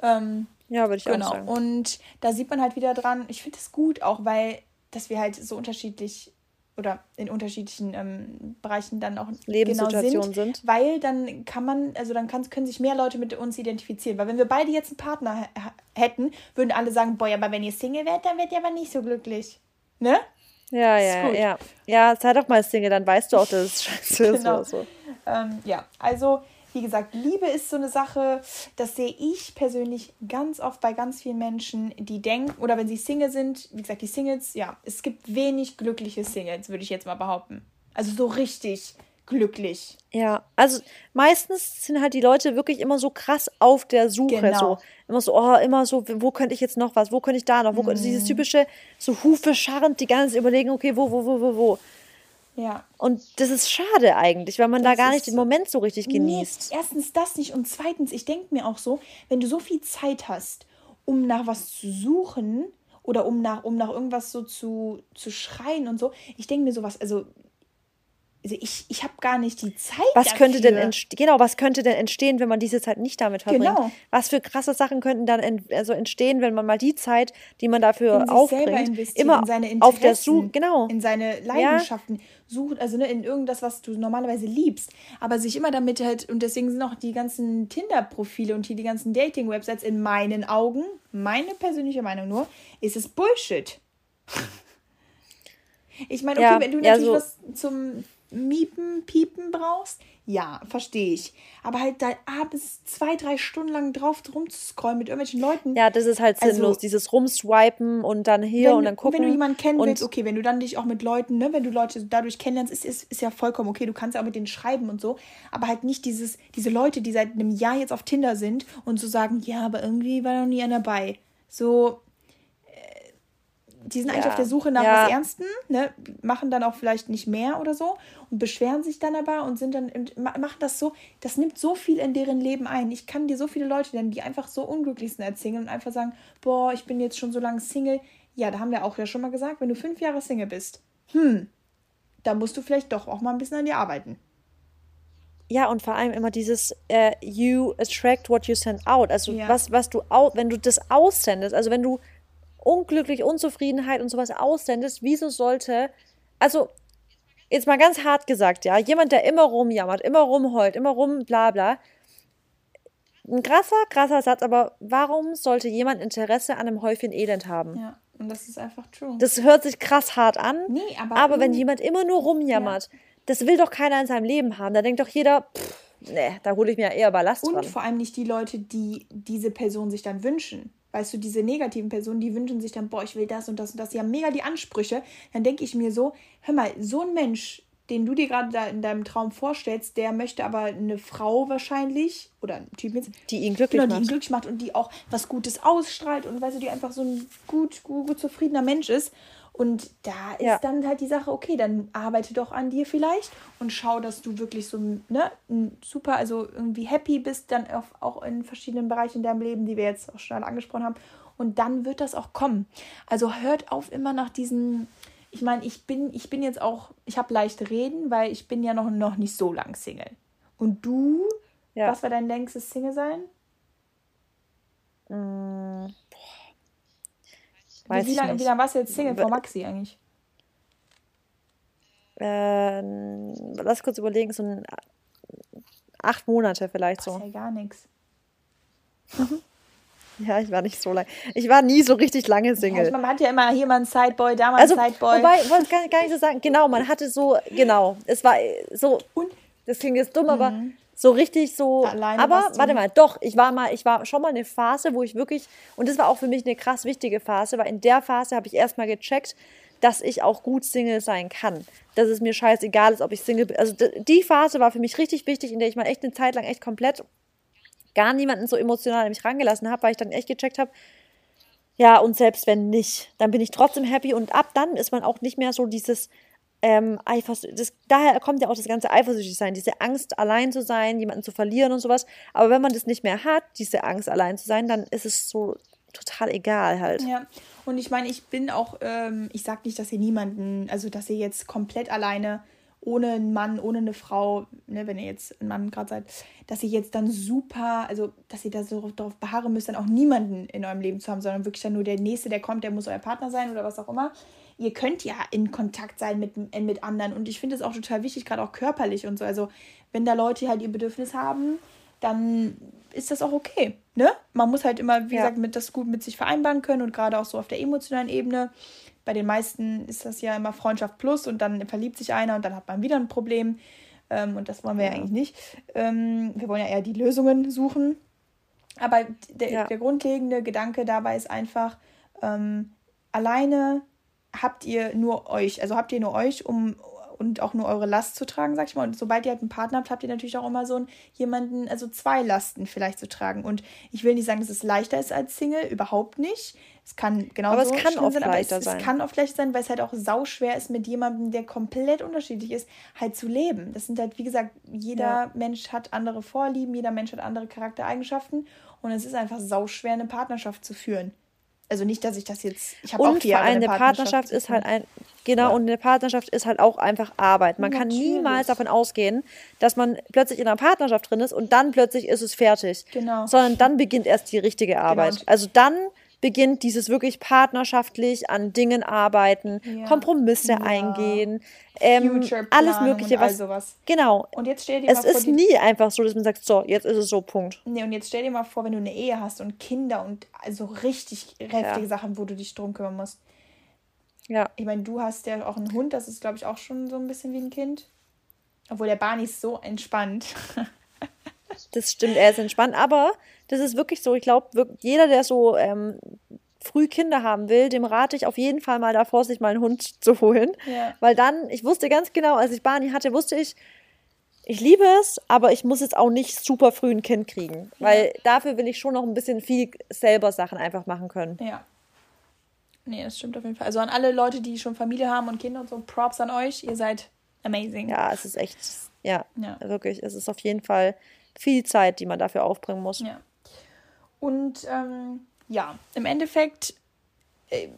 Ähm, ja, würde ich genau. auch sagen. Und da sieht man halt wieder dran, ich finde es gut auch, weil, dass wir halt so unterschiedlich oder in unterschiedlichen ähm, Bereichen dann auch Lebenssituationen genau sind, sind, Weil dann kann man, also dann kann, können sich mehr Leute mit uns identifizieren. Weil wenn wir beide jetzt einen Partner hätten, würden alle sagen, boah, aber wenn ihr Single werdet, dann werdet ihr aber nicht so glücklich. Ne? Ja, ja, ja. Ja, sei doch mal Single, dann weißt du auch, dass es scheiße ist genau. oder so. Ähm, ja, also wie gesagt, Liebe ist so eine Sache, das sehe ich persönlich ganz oft bei ganz vielen Menschen, die denken, oder wenn sie Single sind, wie gesagt, die Singles, ja, es gibt wenig glückliche Singles, würde ich jetzt mal behaupten. Also so richtig glücklich. Ja, also meistens sind halt die Leute wirklich immer so krass auf der Suche. Genau. So. Immer so, oh, immer so, wo könnte ich jetzt noch was, wo könnte ich da noch, wo mhm. dieses typische, so Hufe scharrend, die ganze überlegen, okay, wo, wo, wo, wo, wo. Ja. Und das ist schade eigentlich, weil man das da gar nicht den Moment so richtig genießt. Nee, erstens das nicht und zweitens, ich denke mir auch so, wenn du so viel Zeit hast, um nach was zu suchen oder um nach, um nach irgendwas so zu, zu schreien und so, ich denke mir sowas, also also ich, ich habe gar nicht die Zeit. Was dafür. könnte denn genau, was könnte denn entstehen, wenn man diese Zeit nicht damit verbringt? Genau. Was für krasse Sachen könnten dann ent also entstehen, wenn man mal die Zeit, die man dafür in aufbringt, immer in seine auf der Suche, genau, in seine Leidenschaften ja. sucht, also ne, in irgendwas, was du normalerweise liebst, aber sich immer damit halt und deswegen sind auch die ganzen Tinder-Profile und hier die ganzen Dating-Websites in meinen Augen, meine persönliche Meinung nur, ist es Bullshit. Ich meine, okay, ja, wenn du natürlich ja, so was zum Miepen, Piepen brauchst, ja, verstehe ich. Aber halt da abends zwei, drei Stunden lang drauf rumzuscrollen mit irgendwelchen Leuten. Ja, das ist halt also sinnlos. Dieses Rumswipen und dann hier wenn, und dann gucken. Wenn du jemanden kennen willst, okay, wenn du dann dich auch mit Leuten, ne, wenn du Leute dadurch kennenlernst, ist, ist, ist ja vollkommen okay. Du kannst ja auch mit denen schreiben und so. Aber halt nicht dieses, diese Leute, die seit einem Jahr jetzt auf Tinder sind und so sagen, ja, aber irgendwie war noch nie einer dabei. So, die sind ja. eigentlich auf der Suche nach ja. was Ernstem, ne? machen dann auch vielleicht nicht mehr oder so und beschweren sich dann aber und sind dann, machen das so, das nimmt so viel in deren Leben ein. Ich kann dir so viele Leute nennen, die einfach so unglücklich sind erzählen und einfach sagen, boah, ich bin jetzt schon so lange Single. Ja, da haben wir auch ja schon mal gesagt, wenn du fünf Jahre Single bist, hm, da musst du vielleicht doch auch mal ein bisschen an dir arbeiten. Ja, und vor allem immer dieses uh, you attract what you send out. Also ja. was, was du, wenn du das aussendest, also wenn du unglücklich, Unzufriedenheit und sowas aussendest, wieso sollte, also jetzt mal ganz hart gesagt, ja, jemand, der immer rumjammert, immer rumheult, immer rum, bla bla, ein krasser, krasser Satz, aber warum sollte jemand Interesse an einem Häufchen Elend haben? Ja, und das ist einfach true. Das hört sich krass hart an, nee, aber, aber wenn jemand immer nur rumjammert, ja. das will doch keiner in seinem Leben haben. Da denkt doch jeder, pff, nee, da hole ich mir eher Ballast Und dran. vor allem nicht die Leute, die diese Person sich dann wünschen weißt du, diese negativen Personen, die wünschen sich dann, boah, ich will das und das und das, die haben mega die Ansprüche, dann denke ich mir so, hör mal, so ein Mensch, den du dir gerade da in deinem Traum vorstellst, der möchte aber eine Frau wahrscheinlich oder ein Typ jetzt, die ihn glücklich genau, macht. die ihn glücklich macht und die auch was Gutes ausstrahlt und weißt du, die einfach so ein gut, gut, gut zufriedener Mensch ist. Und da ist ja. dann halt die Sache, okay, dann arbeite doch an dir vielleicht und schau, dass du wirklich so ne, super, also irgendwie happy bist, dann auf, auch in verschiedenen Bereichen in deinem Leben, die wir jetzt auch schon angesprochen haben. Und dann wird das auch kommen. Also hört auf immer nach diesen, ich meine, ich bin, ich bin jetzt auch, ich habe leicht reden, weil ich bin ja noch, noch nicht so lang Single. Und du, ja. was war dein längstes Single sein? Mmh Weiß wie, lange, wie lange warst du jetzt Single vor Maxi eigentlich? Ähm, lass kurz überlegen, so ein acht Monate vielleicht so. Das ist ja gar nichts. Ja, ich war nicht so lange. Ich war nie so richtig lange Single. Ja, man hat ja immer hier mal einen Sideboy, da mal also, einen Sideboy. Wobei, ich wollte gar, gar nicht so sagen, genau, man hatte so, genau, es war so, Und? das klingt jetzt dumm, mhm. aber so richtig so. Alleine aber warte mal, doch, ich war mal, ich war schon mal eine Phase, wo ich wirklich, und das war auch für mich eine krass wichtige Phase, weil in der Phase habe ich erstmal gecheckt, dass ich auch gut Single sein kann. Dass es mir scheißegal ist, ob ich Single bin. Also die Phase war für mich richtig wichtig, in der ich mal echt eine Zeit lang echt komplett gar niemanden so emotional an mich rangelassen habe, weil ich dann echt gecheckt habe, ja, und selbst wenn nicht, dann bin ich trotzdem happy und ab dann ist man auch nicht mehr so dieses, ähm, das, daher kommt ja auch das ganze eifersüchtig sein, diese Angst, allein zu sein, jemanden zu verlieren und sowas. Aber wenn man das nicht mehr hat, diese Angst, allein zu sein, dann ist es so total egal halt. Ja, und ich meine, ich bin auch, ähm, ich sag nicht, dass ihr niemanden, also dass ihr jetzt komplett alleine ohne einen Mann, ohne eine Frau, ne, wenn ihr jetzt ein Mann gerade seid, dass ihr jetzt dann super, also dass ihr da so darauf beharren müsst, dann auch niemanden in eurem Leben zu haben, sondern wirklich dann nur der Nächste, der kommt, der muss euer Partner sein oder was auch immer ihr könnt ja in Kontakt sein mit, äh, mit anderen. Und ich finde es auch total wichtig, gerade auch körperlich und so. Also, wenn da Leute halt ihr Bedürfnis haben, dann ist das auch okay. Ne? Man muss halt immer, wie ja. gesagt, mit das gut mit sich vereinbaren können und gerade auch so auf der emotionalen Ebene. Bei den meisten ist das ja immer Freundschaft plus und dann verliebt sich einer und dann hat man wieder ein Problem. Ähm, und das wollen wir ja, ja eigentlich nicht. Ähm, wir wollen ja eher die Lösungen suchen. Aber der, ja. der grundlegende Gedanke dabei ist einfach, ähm, alleine habt ihr nur euch, also habt ihr nur euch, um, und auch nur eure Last zu tragen, sag ich mal. Und sobald ihr halt einen Partner habt, habt ihr natürlich auch immer so einen, jemanden, also zwei Lasten vielleicht zu tragen. Und ich will nicht sagen, dass es leichter ist als Single, überhaupt nicht. Es kann genau aber es kann oft sein, leichter es, sein. Es kann oft leichter sein, weil es halt auch sauschwer ist, mit jemandem, der komplett unterschiedlich ist, halt zu leben. Das sind halt, wie gesagt, jeder ja. Mensch hat andere Vorlieben, jeder Mensch hat andere Charaktereigenschaften und es ist einfach sauschwer, eine Partnerschaft zu führen. Also nicht, dass ich das jetzt. Ich habe auch vor allem eine Partnerschaft, Partnerschaft ist halt ein genau ja. und eine Partnerschaft ist halt auch einfach Arbeit. Man Natürlich. kann niemals davon ausgehen, dass man plötzlich in einer Partnerschaft drin ist und dann plötzlich ist es fertig. Genau. Sondern dann beginnt erst die richtige Arbeit. Genau. Also dann beginnt dieses wirklich partnerschaftlich an Dingen arbeiten, ja. Kompromisse ja. eingehen, ähm, alles Mögliche, was. sowas. Genau. Und jetzt stell dir es mal vor, ist nie einfach so, dass man sagt, so, jetzt ist es so, Punkt. Nee, und jetzt stell dir mal vor, wenn du eine Ehe hast und Kinder und also richtig heftige ja. Sachen, wo du dich drum kümmern musst. Ja. Ich meine, du hast ja auch einen Hund, das ist, glaube ich, auch schon so ein bisschen wie ein Kind. Obwohl der Barney ist so entspannt. das stimmt, er ist entspannt, aber das ist wirklich so. Ich glaube, jeder, der so ähm, früh Kinder haben will, dem rate ich auf jeden Fall mal davor, sich mal einen Hund zu holen. Ja. Weil dann, ich wusste ganz genau, als ich Barney hatte, wusste ich, ich liebe es, aber ich muss jetzt auch nicht super früh ein Kind kriegen. Ja. Weil dafür will ich schon noch ein bisschen viel selber Sachen einfach machen können. Ja. Nee, das stimmt auf jeden Fall. Also an alle Leute, die schon Familie haben und Kinder und so, Props an euch. Ihr seid amazing. Ja, es ist echt, ja, ja. wirklich. Es ist auf jeden Fall viel Zeit, die man dafür aufbringen muss. Ja. Und ähm, ja, im Endeffekt äh,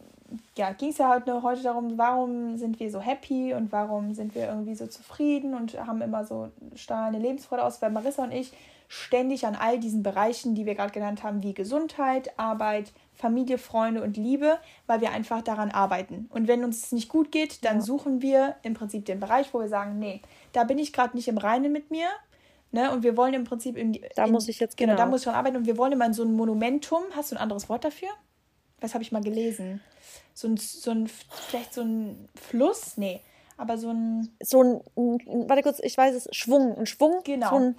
ja, ging es ja halt nur heute darum, warum sind wir so happy und warum sind wir irgendwie so zufrieden und haben immer so strahlende Lebensfreude aus, weil Marissa und ich ständig an all diesen Bereichen, die wir gerade genannt haben, wie Gesundheit, Arbeit, Familie, Freunde und Liebe, weil wir einfach daran arbeiten. Und wenn uns es nicht gut geht, dann ja. suchen wir im Prinzip den Bereich, wo wir sagen, nee, da bin ich gerade nicht im Reinen mit mir, Ne? Und wir wollen im Prinzip in, da in, muss ich jetzt genau, genau da muss ich schon arbeiten und wir wollen immer in so ein Monumentum. Hast du ein anderes Wort dafür? Was habe ich mal gelesen? So ein, so ein vielleicht so ein Fluss? Nee, aber so ein so ein, warte kurz, ich weiß es, Schwung, ein Schwung, genau. So ein,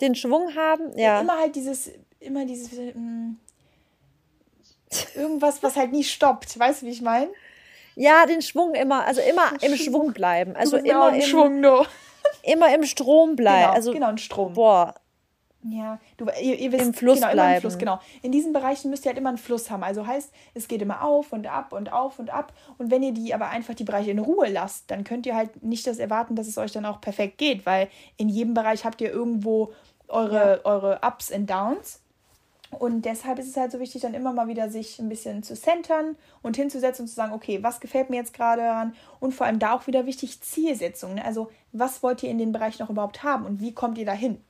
den Schwung haben, ja. Immer halt dieses immer dieses mm, irgendwas, was halt nie stoppt, weißt du, wie ich meine? Ja, den Schwung immer, also immer im Schwung bleiben, also immer im Schwung, no immer im Strom bleiben. Genau, also, genau, im Strom. Boah. Ja, du, ihr, ihr wisst, im Fluss genau, bleiben. Im Fluss, genau. In diesen Bereichen müsst ihr halt immer einen Fluss haben. Also heißt, es geht immer auf und ab und auf und ab. Und wenn ihr die aber einfach die Bereiche in Ruhe lasst, dann könnt ihr halt nicht das erwarten, dass es euch dann auch perfekt geht, weil in jedem Bereich habt ihr irgendwo eure, ja. eure Ups und Downs. Und deshalb ist es halt so wichtig, dann immer mal wieder sich ein bisschen zu centern und hinzusetzen und zu sagen, okay, was gefällt mir jetzt gerade daran? Und vor allem da auch wieder wichtig Zielsetzung. Ne? Also, was wollt ihr in den Bereich noch überhaupt haben und wie kommt ihr dahin?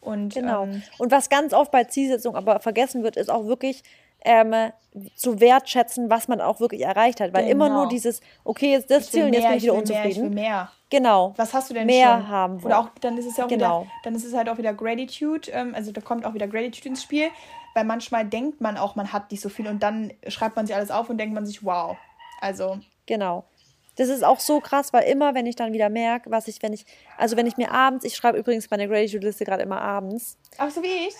Und, genau. Ähm, und was ganz oft bei Zielsetzung aber vergessen wird, ist auch wirklich ähm, zu wertschätzen, was man auch wirklich erreicht hat. Weil genau. immer nur genau. dieses, okay, jetzt das Ziel und jetzt bin ich wieder ich unzufrieden. Mehr, ich will mehr. Genau. Was hast du denn mehr schon? haben Oder auch, dann ist es ja auch genau. wieder, dann ist es halt auch wieder Gratitude, ähm, also da kommt auch wieder Gratitude ins Spiel, weil manchmal denkt man auch, man hat nicht so viel und dann schreibt man sich alles auf und denkt man sich, wow. Also. Genau. Das ist auch so krass, weil immer, wenn ich dann wieder merke, was ich, wenn ich, also wenn ich mir abends, ich schreibe übrigens meine Gratitude-Liste gerade immer abends. Ach, so wie ich?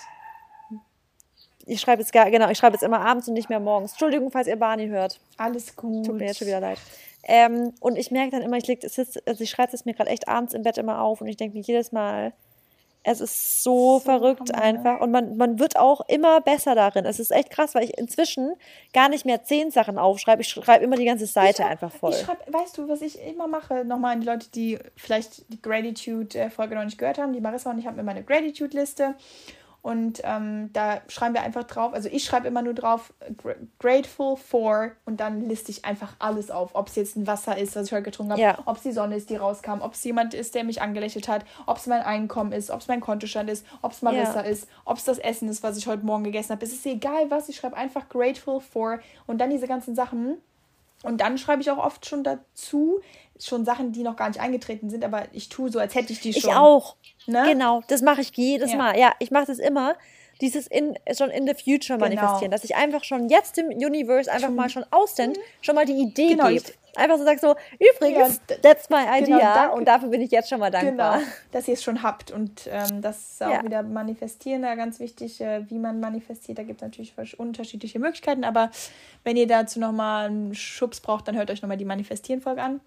Ich schreibe jetzt gar, genau, ich schreibe jetzt immer abends und nicht mehr morgens. Entschuldigung, falls ihr Barney hört. Alles gut. Tut mir jetzt schon wieder leid. Ähm, und ich merke dann immer, ich leg, es ist, also ich schreibe es mir gerade echt abends im Bett immer auf und ich denke mir jedes Mal, es ist so, so verrückt einfach. Und man, man wird auch immer besser darin. Es ist echt krass, weil ich inzwischen gar nicht mehr zehn Sachen aufschreibe. Ich schreibe immer die ganze Seite ich, einfach voll. Ich schreib, weißt du, was ich immer mache? Nochmal an die Leute, die vielleicht die Gratitude-Folge noch nicht gehört haben. Die Marissa und ich haben immer eine Gratitude-Liste. Und ähm, da schreiben wir einfach drauf, also ich schreibe immer nur drauf, grateful for und dann liste ich einfach alles auf. Ob es jetzt ein Wasser ist, was ich heute getrunken habe, ja. ob es die Sonne ist, die rauskam, ob es jemand ist, der mich angelächelt hat, ob es mein Einkommen ist, ob es mein Kontostand ist, ob es Marissa ja. ist, ob es das Essen ist, was ich heute Morgen gegessen habe. Es ist egal was, ich schreibe einfach grateful for und dann diese ganzen Sachen. Und dann schreibe ich auch oft schon dazu, schon Sachen, die noch gar nicht eingetreten sind, aber ich tue so, als hätte ich die schon. Ich auch. Ne? Genau, das mache ich jedes ja. Mal. Ja, ich mache das immer. Dieses in, schon in the future genau. manifestieren, dass ich einfach schon jetzt dem Universe einfach mal schon ausdent, mhm. schon mal die Idee genau, gebe. Einfach so sagst so, übrigens, ja, that's my genau, idea. Genau, und dafür bin ich jetzt schon mal dankbar. Genau, dass ihr es schon habt. Und ähm, das ist auch ja. wieder manifestieren da ganz wichtig, äh, wie man manifestiert. Da gibt es natürlich unterschiedliche Möglichkeiten. Aber wenn ihr dazu nochmal einen Schubs braucht, dann hört euch nochmal die Manifestieren-Folge an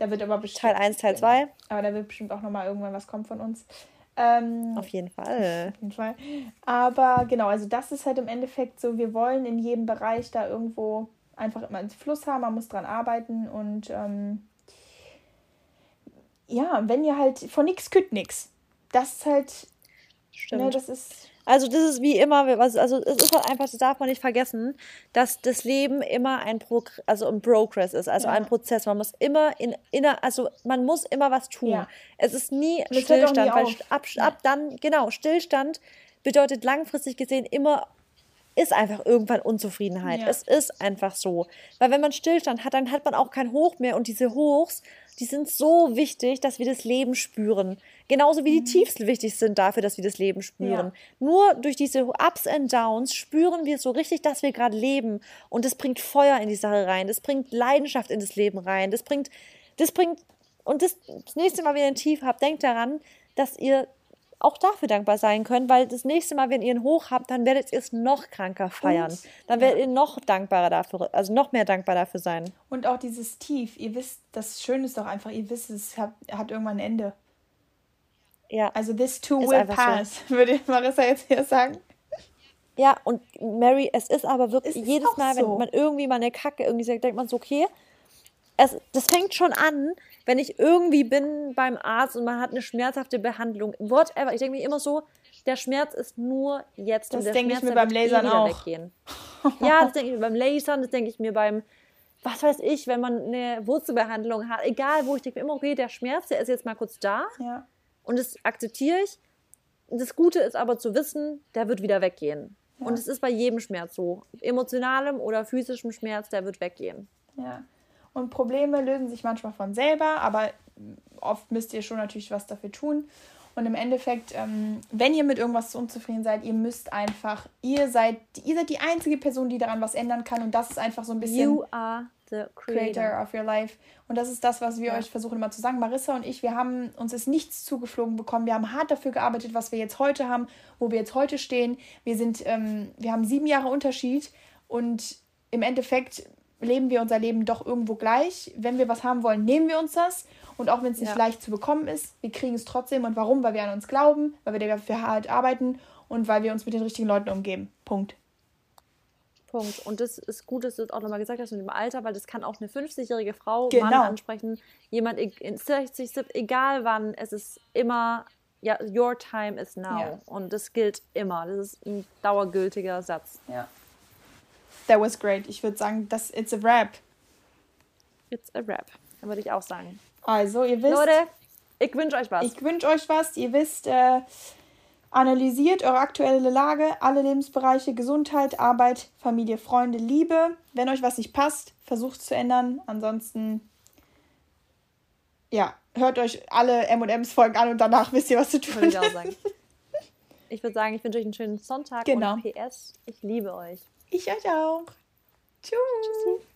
Da wird aber bestimmt. Teil 1, Teil 2. Aber da wird bestimmt auch nochmal irgendwann was kommen von uns. Ähm, auf jeden Fall. Auf jeden Fall. Aber genau, also das ist halt im Endeffekt so, wir wollen in jedem Bereich da irgendwo einfach immer einen Fluss haben, man muss dran arbeiten und ähm, ja, wenn ihr halt von nichts kütt nix. Das ist halt. Ne, Stimmt. Ne, das ist. Also das ist wie immer, also es ist halt einfach, das darf man nicht vergessen, dass das Leben immer ein Pro, also ein Progress ist, also ja. ein Prozess. Man muss immer in, in also man muss immer was tun. Ja. Es ist nie das Stillstand, nie weil ab, ab dann, genau, Stillstand bedeutet langfristig gesehen immer ist einfach irgendwann Unzufriedenheit. Ja. Es ist einfach so. Weil wenn man Stillstand hat, dann hat man auch kein Hoch mehr und diese Hochs, die sind so wichtig, dass wir das Leben spüren. Genauso wie die mhm. Tiefs wichtig sind dafür, dass wir das Leben spüren. Ja. Nur durch diese Ups and Downs spüren wir so richtig, dass wir gerade leben. Und das bringt Feuer in die Sache rein. Das bringt Leidenschaft in das Leben rein. Das bringt, das bringt, und das, das nächste Mal, wenn ihr ein Tief habt, denkt daran, dass ihr auch dafür dankbar sein könnt, weil das nächste Mal, wenn ihr einen Hoch habt, dann werdet ihr es noch kranker feiern. Und, dann werdet ihr noch dankbarer dafür, also noch mehr dankbar dafür sein. Und auch dieses Tief, ihr wisst, das Schöne ist doch einfach, ihr wisst, es hat, hat irgendwann ein Ende. Ja. Also this too will pass, so. würde Marissa jetzt hier sagen. Ja, und Mary, es ist aber wirklich es jedes Mal, wenn so. man irgendwie mal eine Kacke irgendwie sagt, denkt man so, okay, es, das fängt schon an, wenn ich irgendwie bin beim Arzt und man hat eine schmerzhafte Behandlung, whatever. Ich denke mir immer so, der Schmerz ist nur jetzt. Das denke ich mir beim Lasern eh auch. Weggehen. ja, das denke ich mir beim Lasern, das denke ich mir beim, was weiß ich, wenn man eine Wurzelbehandlung hat. Egal wo, ich denke mir immer, okay, der Schmerz, der ist jetzt mal kurz da. Ja. Und das akzeptiere ich. Das Gute ist aber zu wissen, der wird wieder weggehen. Ja. Und es ist bei jedem Schmerz so. Emotionalem oder physischem Schmerz, der wird weggehen. Ja. Und Probleme lösen sich manchmal von selber, aber oft müsst ihr schon natürlich was dafür tun. Und im Endeffekt, ähm, wenn ihr mit irgendwas unzufrieden seid, ihr müsst einfach, ihr seid, ihr seid die einzige Person, die daran was ändern kann. Und das ist einfach so ein bisschen. You are the creator, creator of your life. Und das ist das, was wir ja. euch versuchen immer zu sagen. Marissa und ich, wir haben uns ist nichts zugeflogen bekommen. Wir haben hart dafür gearbeitet, was wir jetzt heute haben, wo wir jetzt heute stehen. Wir sind, ähm, wir haben sieben Jahre Unterschied und im Endeffekt leben wir unser Leben doch irgendwo gleich. Wenn wir was haben wollen, nehmen wir uns das. Und auch wenn es nicht ja. leicht zu bekommen ist, wir kriegen es trotzdem. Und warum? Weil wir an uns glauben, weil wir dafür hart arbeiten und weil wir uns mit den richtigen Leuten umgeben. Punkt. Punkt. Und das ist gut, dass du es auch nochmal gesagt hast mit dem Alter, weil das kann auch eine 50-jährige Frau genau. Mann ansprechen. Jemand in 60, 70, egal wann, es ist immer, ja, your time is now. Ja. Und das gilt immer. Das ist ein dauergültiger Satz. Ja. That was great. Ich würde sagen, das it's a rap. It's a rap. Dann würde ich auch sagen. Also, ihr wisst. Leute, ich wünsche euch was. Ich wünsche euch was. Ihr wisst, äh, analysiert eure aktuelle Lage, alle Lebensbereiche, Gesundheit, Arbeit, Familie, Freunde, Liebe. Wenn euch was nicht passt, versucht es zu ändern. Ansonsten, ja, hört euch alle M&M's Folgen an und danach wisst ihr, was zu tun Würde ich auch sagen. Ich würde sagen, ich wünsche euch einen schönen Sonntag genau. und PS, ich liebe euch. Ich euch auch. Tschüss. Tschüssi.